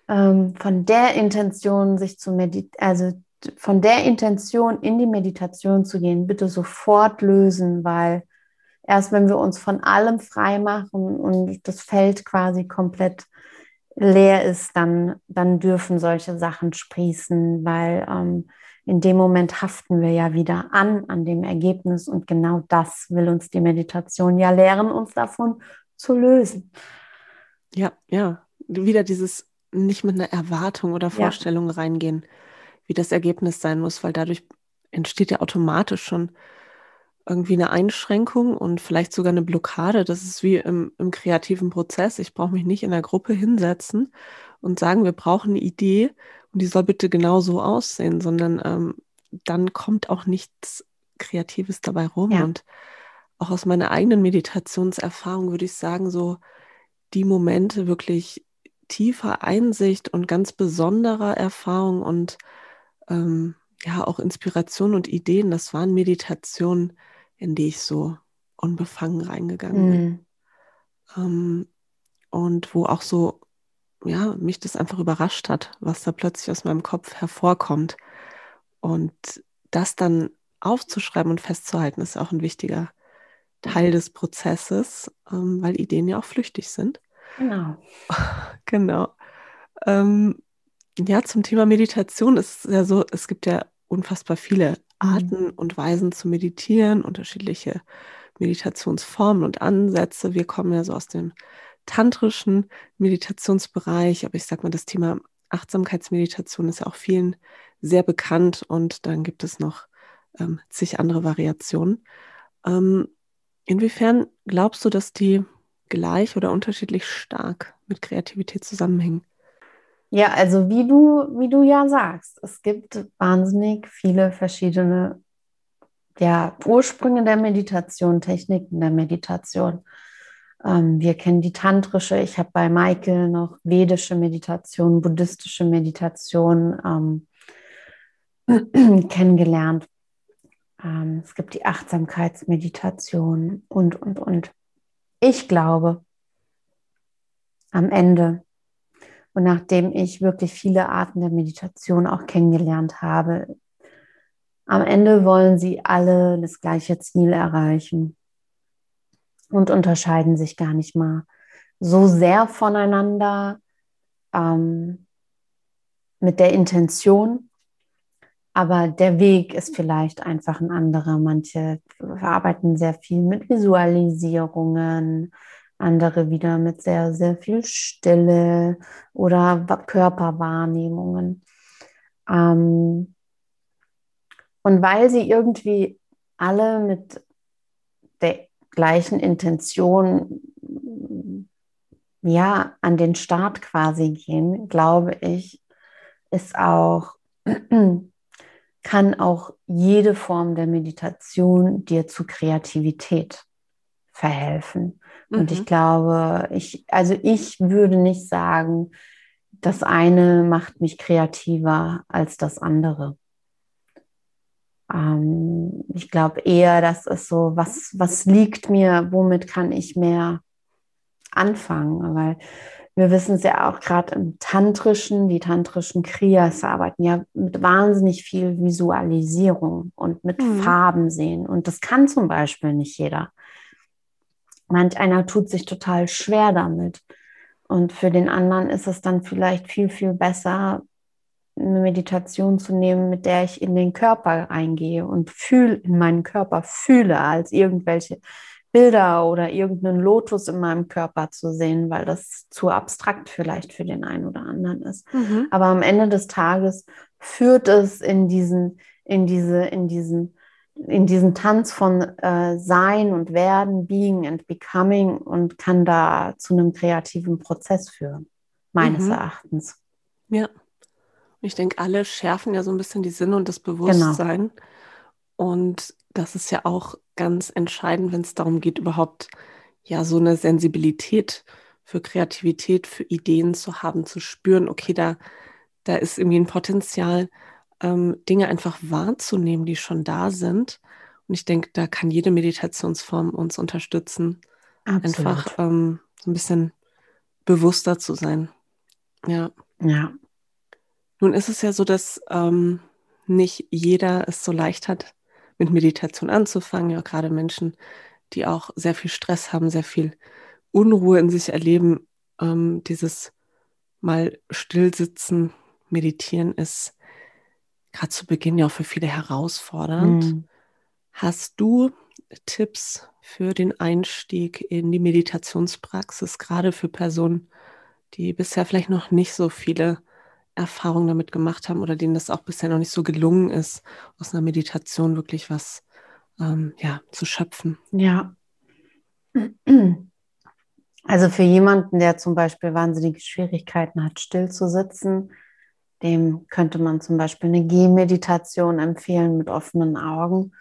Ähm, von der Intention sich zu meditieren, also von der Intention in die Meditation zu gehen, bitte sofort lösen, weil erst wenn wir uns von allem frei machen und das Feld quasi komplett leer ist, dann, dann dürfen solche Sachen sprießen, weil ähm, in dem Moment haften wir ja wieder an, an dem Ergebnis. Und genau das will uns die Meditation ja lehren, uns davon zu lösen. Ja, ja. Wieder dieses nicht mit einer Erwartung oder Vorstellung ja. reingehen, wie das Ergebnis sein muss, weil dadurch entsteht ja automatisch schon irgendwie eine Einschränkung und vielleicht sogar eine Blockade. Das ist wie im, im kreativen Prozess. Ich brauche mich nicht in der Gruppe hinsetzen und sagen, wir brauchen eine Idee und die soll bitte genau so aussehen, sondern ähm, dann kommt auch nichts Kreatives dabei rum. Ja. Und auch aus meiner eigenen Meditationserfahrung würde ich sagen, so die Momente wirklich tiefer Einsicht und ganz besonderer Erfahrung und ähm, ja auch Inspiration und Ideen, das waren Meditationen, in die ich so unbefangen reingegangen bin. Mhm. Ähm, und wo auch so ja, mich das einfach überrascht hat, was da plötzlich aus meinem Kopf hervorkommt. Und das dann aufzuschreiben und festzuhalten, ist auch ein wichtiger Teil des Prozesses, ähm, weil Ideen ja auch flüchtig sind. Genau. genau. Ähm, ja, zum Thema Meditation ist es ja so, es gibt ja unfassbar viele Arten mhm. und Weisen zu meditieren, unterschiedliche Meditationsformen und Ansätze. Wir kommen ja so aus dem tantrischen Meditationsbereich, aber ich sage mal, das Thema Achtsamkeitsmeditation ist ja auch vielen sehr bekannt und dann gibt es noch ähm, zig andere Variationen. Ähm, inwiefern glaubst du, dass die gleich oder unterschiedlich stark mit Kreativität zusammenhängen? Ja, also wie du, wie du ja sagst, es gibt wahnsinnig viele verschiedene ja, Ursprünge der Meditation, Techniken der Meditation. Ähm, wir kennen die tantrische. Ich habe bei Michael noch vedische Meditation, buddhistische Meditation ähm, kennengelernt. Ähm, es gibt die Achtsamkeitsmeditation und, und, und. Ich glaube, am Ende und nachdem ich wirklich viele Arten der Meditation auch kennengelernt habe, am Ende wollen sie alle das gleiche Ziel erreichen und unterscheiden sich gar nicht mal so sehr voneinander ähm, mit der Intention. Aber der Weg ist vielleicht einfach ein anderer. Manche arbeiten sehr viel mit Visualisierungen, andere wieder mit sehr, sehr viel Stille oder Körperwahrnehmungen. Ähm, und weil sie irgendwie alle mit der gleichen Intention ja an den Start quasi gehen, glaube ich, ist auch kann auch jede Form der Meditation dir zu Kreativität verhelfen. Mhm. Und ich mhm. glaube, ich, also ich würde nicht sagen, das eine macht mich kreativer als das andere. Ähm, ich glaube eher, das ist so, was, was liegt mir, womit kann ich mehr anfangen? Weil wir wissen es ja auch gerade im Tantrischen, die tantrischen Kriyas arbeiten ja mit wahnsinnig viel Visualisierung und mit mhm. Farben sehen. Und das kann zum Beispiel nicht jeder. Manch einer tut sich total schwer damit. Und für den anderen ist es dann vielleicht viel, viel besser, eine Meditation zu nehmen, mit der ich in den Körper eingehe und fühle, in meinen Körper fühle, als irgendwelche Bilder oder irgendeinen Lotus in meinem Körper zu sehen, weil das zu abstrakt vielleicht für den einen oder anderen ist. Mhm. Aber am Ende des Tages führt es in diesen, in diese, in diesen in diesen Tanz von äh, Sein und Werden, Being and Becoming und kann da zu einem kreativen Prozess führen, meines mhm. Erachtens. Ja. Ich denke, alle schärfen ja so ein bisschen die Sinne und das Bewusstsein. Genau. Und das ist ja auch ganz entscheidend, wenn es darum geht, überhaupt ja so eine Sensibilität für Kreativität, für Ideen zu haben, zu spüren, okay, da, da ist irgendwie ein Potenzial, ähm, Dinge einfach wahrzunehmen, die schon da sind. Und ich denke, da kann jede Meditationsform uns unterstützen, Absolut. einfach ähm, so ein bisschen bewusster zu sein. Ja. Ja. Nun ist es ja so, dass ähm, nicht jeder es so leicht hat, mit Meditation anzufangen. Ja, gerade Menschen, die auch sehr viel Stress haben, sehr viel Unruhe in sich erleben. Ähm, dieses mal stillsitzen, meditieren ist gerade zu Beginn ja auch für viele herausfordernd. Mhm. Hast du Tipps für den Einstieg in die Meditationspraxis, gerade für Personen, die bisher vielleicht noch nicht so viele Erfahrungen damit gemacht haben oder denen das auch bisher noch nicht so gelungen ist, aus einer Meditation wirklich was ähm, ja, zu schöpfen? Ja. Also für jemanden, der zum Beispiel wahnsinnige Schwierigkeiten hat, still zu sitzen, dem könnte man zum Beispiel eine Gehmeditation empfehlen mit offenen Augen.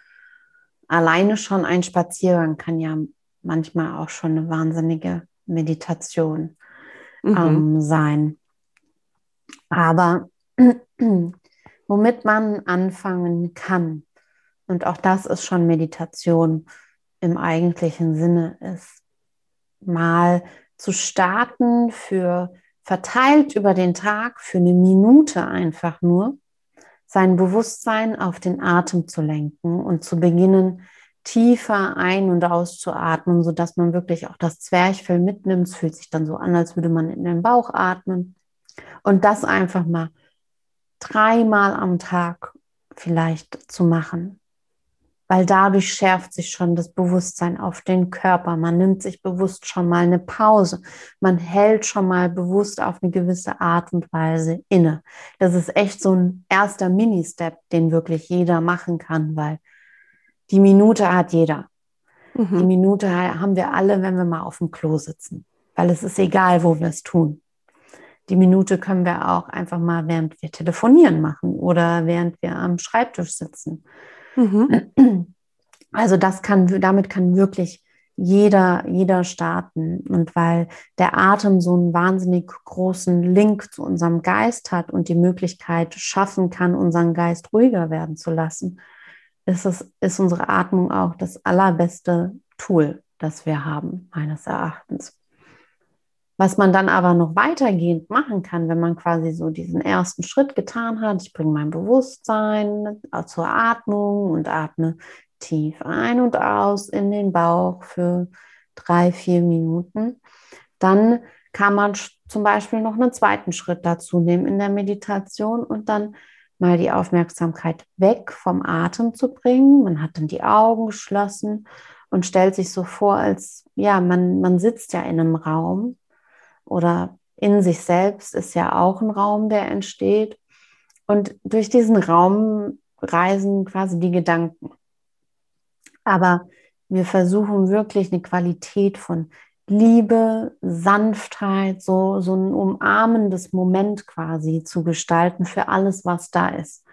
Alleine schon ein Spaziergang kann ja manchmal auch schon eine wahnsinnige Meditation mhm. ähm, sein. Aber womit man anfangen kann, und auch das ist schon Meditation im eigentlichen Sinne, ist mal zu starten für verteilt über den Tag für eine Minute einfach nur sein Bewusstsein auf den Atem zu lenken und zu beginnen, tiefer ein- und auszuatmen, sodass man wirklich auch das Zwerchfell mitnimmt. Es fühlt sich dann so an, als würde man in den Bauch atmen. Und das einfach mal dreimal am Tag vielleicht zu machen weil dadurch schärft sich schon das Bewusstsein auf den Körper. Man nimmt sich bewusst schon mal eine Pause. Man hält schon mal bewusst auf eine gewisse Art und Weise inne. Das ist echt so ein erster Mini-Step, den wirklich jeder machen kann, weil die Minute hat jeder. Mhm. Die Minute haben wir alle, wenn wir mal auf dem Klo sitzen, weil es ist egal, wo wir es tun. Die Minute können wir auch einfach mal, während wir telefonieren machen oder während wir am Schreibtisch sitzen Mhm. Also das kann, damit kann wirklich jeder, jeder starten. Und weil der Atem so einen wahnsinnig großen Link zu unserem Geist hat und die Möglichkeit schaffen kann, unseren Geist ruhiger werden zu lassen, ist, es, ist unsere Atmung auch das allerbeste Tool, das wir haben, meines Erachtens. Was man dann aber noch weitergehend machen kann, wenn man quasi so diesen ersten Schritt getan hat, ich bringe mein Bewusstsein zur Atmung und atme tief ein und aus in den Bauch für drei, vier Minuten, dann kann man zum Beispiel noch einen zweiten Schritt dazu nehmen in der Meditation und dann mal die Aufmerksamkeit weg vom Atem zu bringen. Man hat dann die Augen geschlossen und stellt sich so vor, als ja, man, man sitzt ja in einem Raum oder in sich selbst ist ja auch ein Raum, der entsteht. Und durch diesen Raum reisen quasi die Gedanken. Aber wir versuchen wirklich eine Qualität von Liebe, Sanftheit, so, so ein umarmendes Moment quasi zu gestalten für alles, was da ist.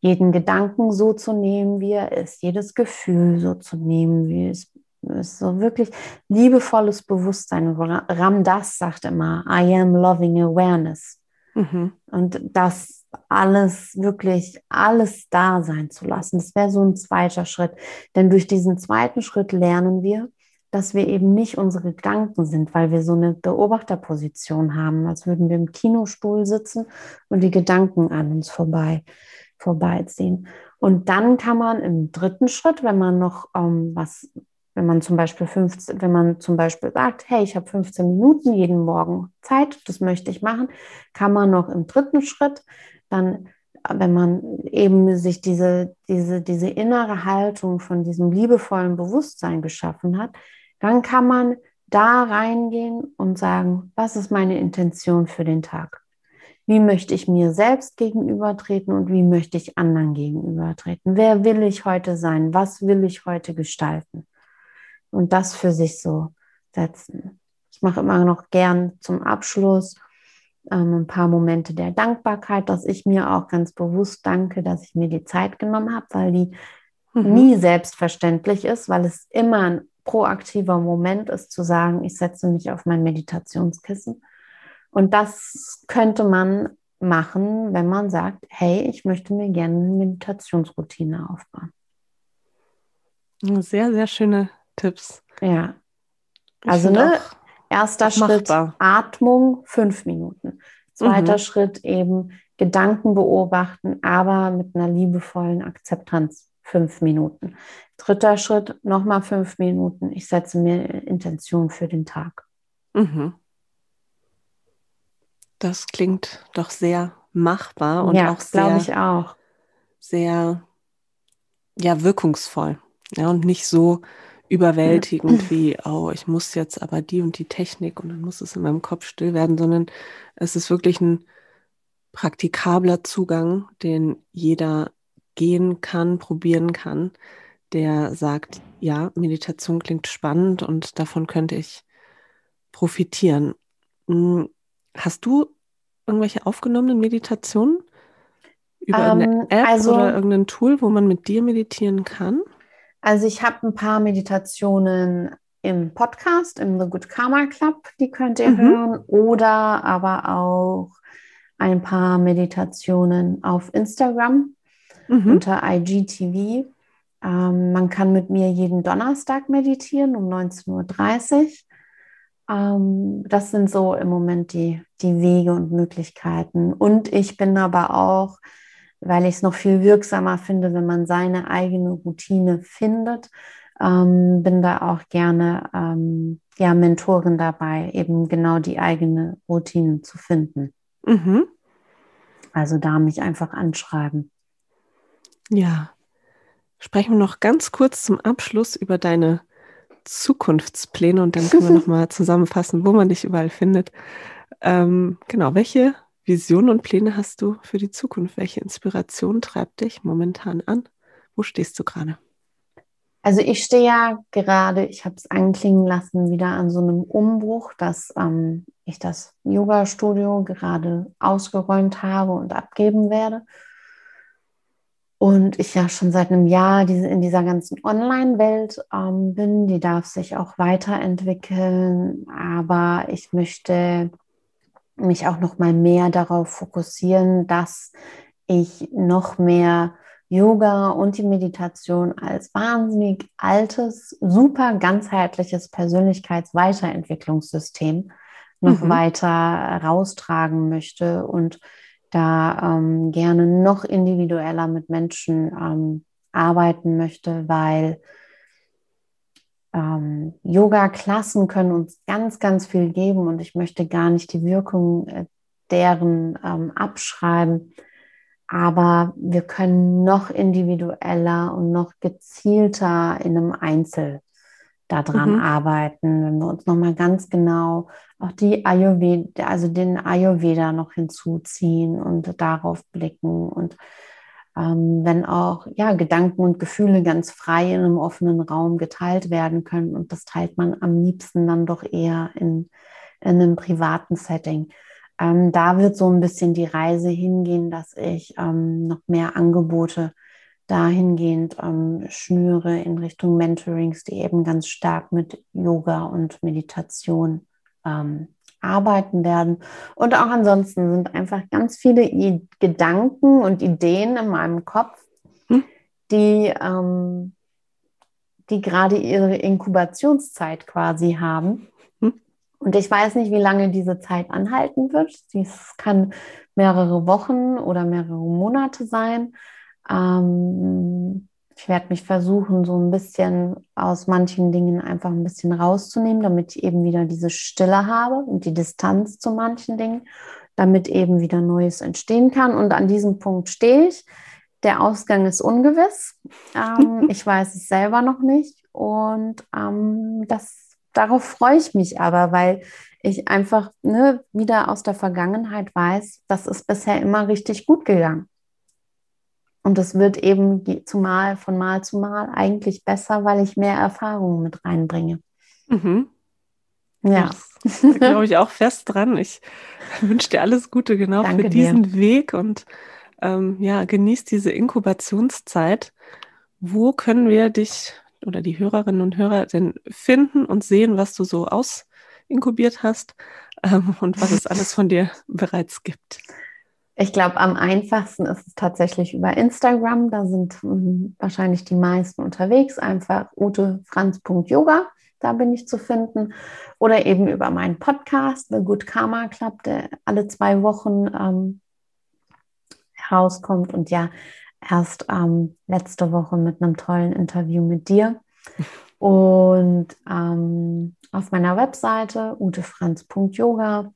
Jeden Gedanken so zu nehmen, wie er ist, jedes Gefühl so zu nehmen, wie es ist so wirklich liebevolles Bewusstsein. Ram Das sagt immer, I am loving awareness. Mhm. Und das alles wirklich, alles da sein zu lassen. Das wäre so ein zweiter Schritt. Denn durch diesen zweiten Schritt lernen wir, dass wir eben nicht unsere Gedanken sind, weil wir so eine Beobachterposition haben, als würden wir im Kinostuhl sitzen und die Gedanken an uns vorbei, vorbeiziehen. Und dann kann man im dritten Schritt, wenn man noch ähm, was wenn man zum Beispiel 15, wenn man zum Beispiel sagt, hey, ich habe 15 Minuten jeden Morgen Zeit, das möchte ich machen, kann man noch im dritten Schritt dann, wenn man eben sich diese, diese, diese innere Haltung von diesem liebevollen Bewusstsein geschaffen hat, dann kann man da reingehen und sagen, was ist meine Intention für den Tag? Wie möchte ich mir selbst gegenübertreten und wie möchte ich anderen gegenübertreten? Wer will ich heute sein? Was will ich heute gestalten? Und das für sich so setzen. Ich mache immer noch gern zum Abschluss ähm, ein paar Momente der Dankbarkeit, dass ich mir auch ganz bewusst danke, dass ich mir die Zeit genommen habe, weil die mhm. nie selbstverständlich ist, weil es immer ein proaktiver Moment ist zu sagen, ich setze mich auf mein Meditationskissen. Und das könnte man machen, wenn man sagt, hey, ich möchte mir gerne eine Meditationsroutine aufbauen. Sehr, sehr schöne Tipps. Ja. Also ne, erster Schritt machbar. Atmung, fünf Minuten. Zweiter mhm. Schritt eben Gedanken beobachten, aber mit einer liebevollen Akzeptanz, fünf Minuten. Dritter Schritt, nochmal fünf Minuten. Ich setze mir Intention für den Tag. Mhm. Das klingt doch sehr machbar und ja, auch sehr, ich auch. sehr ja, wirkungsvoll. Ja, und nicht so überwältigend wie, oh, ich muss jetzt aber die und die Technik und dann muss es in meinem Kopf still werden, sondern es ist wirklich ein praktikabler Zugang, den jeder gehen kann, probieren kann, der sagt, ja, Meditation klingt spannend und davon könnte ich profitieren. Hm, hast du irgendwelche aufgenommenen Meditationen über ähm, eine App also, oder irgendein Tool, wo man mit dir meditieren kann? Also ich habe ein paar Meditationen im Podcast, im The Good Karma Club, die könnt ihr mhm. hören, oder aber auch ein paar Meditationen auf Instagram mhm. unter IGTV. Ähm, man kann mit mir jeden Donnerstag meditieren um 19.30 Uhr. Ähm, das sind so im Moment die, die Wege und Möglichkeiten. Und ich bin aber auch weil ich es noch viel wirksamer finde, wenn man seine eigene Routine findet. Ähm, bin da auch gerne ähm, ja, Mentorin dabei, eben genau die eigene Routine zu finden. Mhm. Also da mich einfach anschreiben. Ja, sprechen wir noch ganz kurz zum Abschluss über deine Zukunftspläne und dann können wir nochmal zusammenfassen, wo man dich überall findet. Ähm, genau, welche Visionen und Pläne hast du für die Zukunft? Welche Inspiration treibt dich momentan an? Wo stehst du gerade? Also ich stehe ja gerade, ich habe es anklingen lassen, wieder an so einem Umbruch, dass ähm, ich das Yoga-Studio gerade ausgeräumt habe und abgeben werde. Und ich ja schon seit einem Jahr diese, in dieser ganzen Online-Welt ähm, bin, die darf sich auch weiterentwickeln, aber ich möchte mich auch noch mal mehr darauf fokussieren, dass ich noch mehr Yoga und die Meditation als wahnsinnig altes, super ganzheitliches Persönlichkeitsweiterentwicklungssystem noch mhm. weiter raustragen möchte und da ähm, gerne noch individueller mit Menschen ähm, arbeiten möchte, weil ähm, Yoga-Klassen können uns ganz, ganz viel geben und ich möchte gar nicht die Wirkung äh, deren ähm, abschreiben. Aber wir können noch individueller und noch gezielter in einem Einzel daran mhm. arbeiten, wenn wir uns nochmal ganz genau auch die Ayurveda, also den Ayurveda noch hinzuziehen und darauf blicken und wenn auch ja, Gedanken und Gefühle ganz frei in einem offenen Raum geteilt werden können. Und das teilt man am liebsten dann doch eher in, in einem privaten Setting. Ähm, da wird so ein bisschen die Reise hingehen, dass ich ähm, noch mehr Angebote dahingehend ähm, schnüre in Richtung Mentorings, die eben ganz stark mit Yoga und Meditation ähm, arbeiten werden. Und auch ansonsten sind einfach ganz viele I Gedanken und Ideen in meinem Kopf, hm? die, ähm, die gerade ihre Inkubationszeit quasi haben. Hm? Und ich weiß nicht, wie lange diese Zeit anhalten wird. Es kann mehrere Wochen oder mehrere Monate sein. Ähm, ich werde mich versuchen, so ein bisschen aus manchen Dingen einfach ein bisschen rauszunehmen, damit ich eben wieder diese Stille habe und die Distanz zu manchen Dingen, damit eben wieder Neues entstehen kann. Und an diesem Punkt stehe ich. Der Ausgang ist ungewiss. Ähm, ich weiß es selber noch nicht. Und ähm, das, darauf freue ich mich aber, weil ich einfach ne, wieder aus der Vergangenheit weiß, das ist bisher immer richtig gut gegangen. Und das wird eben zumal von Mal zu Mal eigentlich besser, weil ich mehr Erfahrungen mit reinbringe. Mhm. Ja. Da glaube ich auch fest dran. Ich wünsche dir alles Gute genau Danke für diesen dir. Weg und ähm, ja, genieß diese Inkubationszeit. Wo können wir dich oder die Hörerinnen und Hörer denn finden und sehen, was du so ausinkubiert hast ähm, und was es alles von dir bereits gibt? Ich glaube, am einfachsten ist es tatsächlich über Instagram. Da sind ähm, wahrscheinlich die meisten unterwegs. Einfach utefranz.yoga, da bin ich zu finden. Oder eben über meinen Podcast, The Good Karma Club, der alle zwei Wochen ähm, herauskommt. Und ja, erst ähm, letzte Woche mit einem tollen Interview mit dir. Und ähm, auf meiner Webseite utefranz.yoga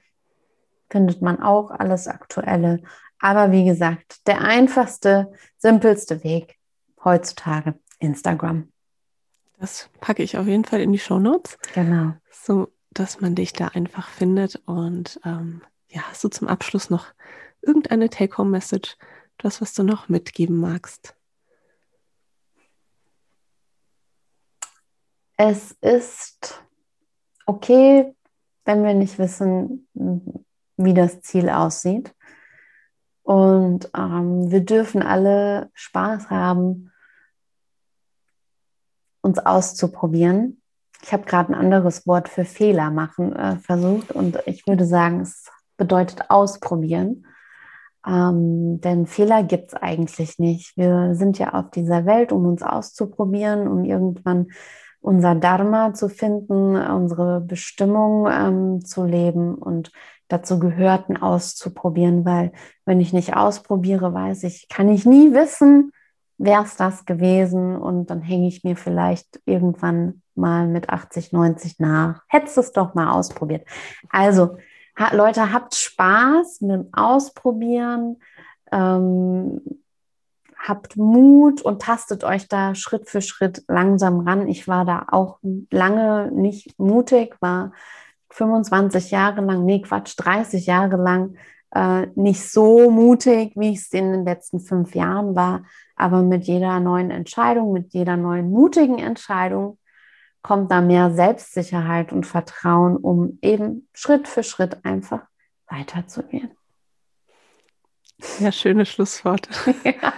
findet man auch alles Aktuelle. Aber wie gesagt, der einfachste, simpelste Weg heutzutage Instagram. Das packe ich auf jeden Fall in die Show Notes. Genau. So, dass man dich da einfach findet. Und ähm, ja, hast du zum Abschluss noch irgendeine Take-Home-Message, das, was du noch mitgeben magst? Es ist okay, wenn wir nicht wissen, wie das Ziel aussieht. Und ähm, wir dürfen alle Spaß haben, uns auszuprobieren. Ich habe gerade ein anderes Wort für Fehler machen äh, versucht und ich würde sagen, es bedeutet ausprobieren. Ähm, denn Fehler gibt es eigentlich nicht. Wir sind ja auf dieser Welt, um uns auszuprobieren, um irgendwann unser Dharma zu finden, unsere Bestimmung ähm, zu leben. Und dazu gehörten auszuprobieren, weil wenn ich nicht ausprobiere, weiß ich, kann ich nie wissen, wäre es das gewesen und dann hänge ich mir vielleicht irgendwann mal mit 80, 90 nach. Hättest es doch mal ausprobiert. Also, ha, Leute, habt Spaß mit dem Ausprobieren, ähm, habt Mut und tastet euch da Schritt für Schritt langsam ran. Ich war da auch lange nicht mutig, war 25 Jahre lang, nee Quatsch, 30 Jahre lang äh, nicht so mutig, wie ich es in den letzten fünf Jahren war. Aber mit jeder neuen Entscheidung, mit jeder neuen mutigen Entscheidung kommt da mehr Selbstsicherheit und Vertrauen, um eben Schritt für Schritt einfach weiterzugehen. Ja, schöne Schlussworte. ja.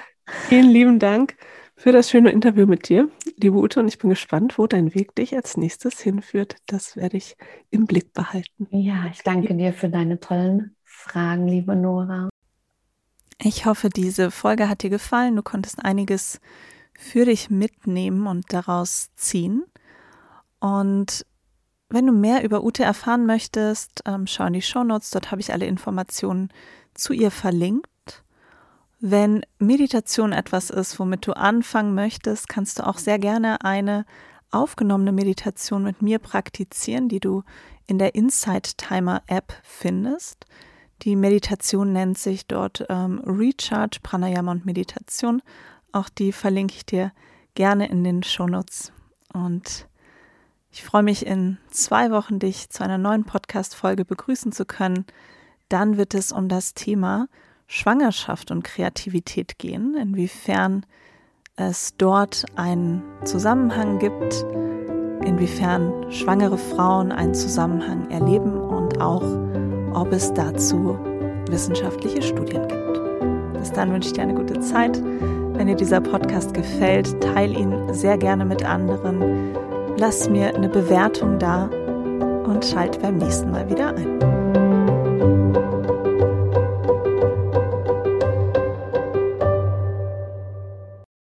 Vielen lieben Dank für das schöne Interview mit dir, liebe Ute. Und ich bin gespannt, wo dein Weg dich als nächstes hinführt. Das werde ich im Blick behalten. Ja, ich danke dir für deine tollen Fragen, liebe Nora. Ich hoffe, diese Folge hat dir gefallen. Du konntest einiges für dich mitnehmen und daraus ziehen. Und wenn du mehr über Ute erfahren möchtest, ähm, schau in die Show Notes. Dort habe ich alle Informationen zu ihr verlinkt. Wenn Meditation etwas ist, womit du anfangen möchtest, kannst du auch sehr gerne eine aufgenommene Meditation mit mir praktizieren, die du in der Insight Timer App findest. Die Meditation nennt sich dort ähm, Recharge, Pranayama und Meditation. Auch die verlinke ich dir gerne in den Shownotes. Und ich freue mich in zwei Wochen, dich zu einer neuen Podcast-Folge begrüßen zu können. Dann wird es um das Thema Schwangerschaft und Kreativität gehen, inwiefern es dort einen Zusammenhang gibt, inwiefern schwangere Frauen einen Zusammenhang erleben und auch, ob es dazu wissenschaftliche Studien gibt. Bis dann wünsche ich dir eine gute Zeit. Wenn dir dieser Podcast gefällt, teile ihn sehr gerne mit anderen. Lass mir eine Bewertung da und schalt beim nächsten Mal wieder ein.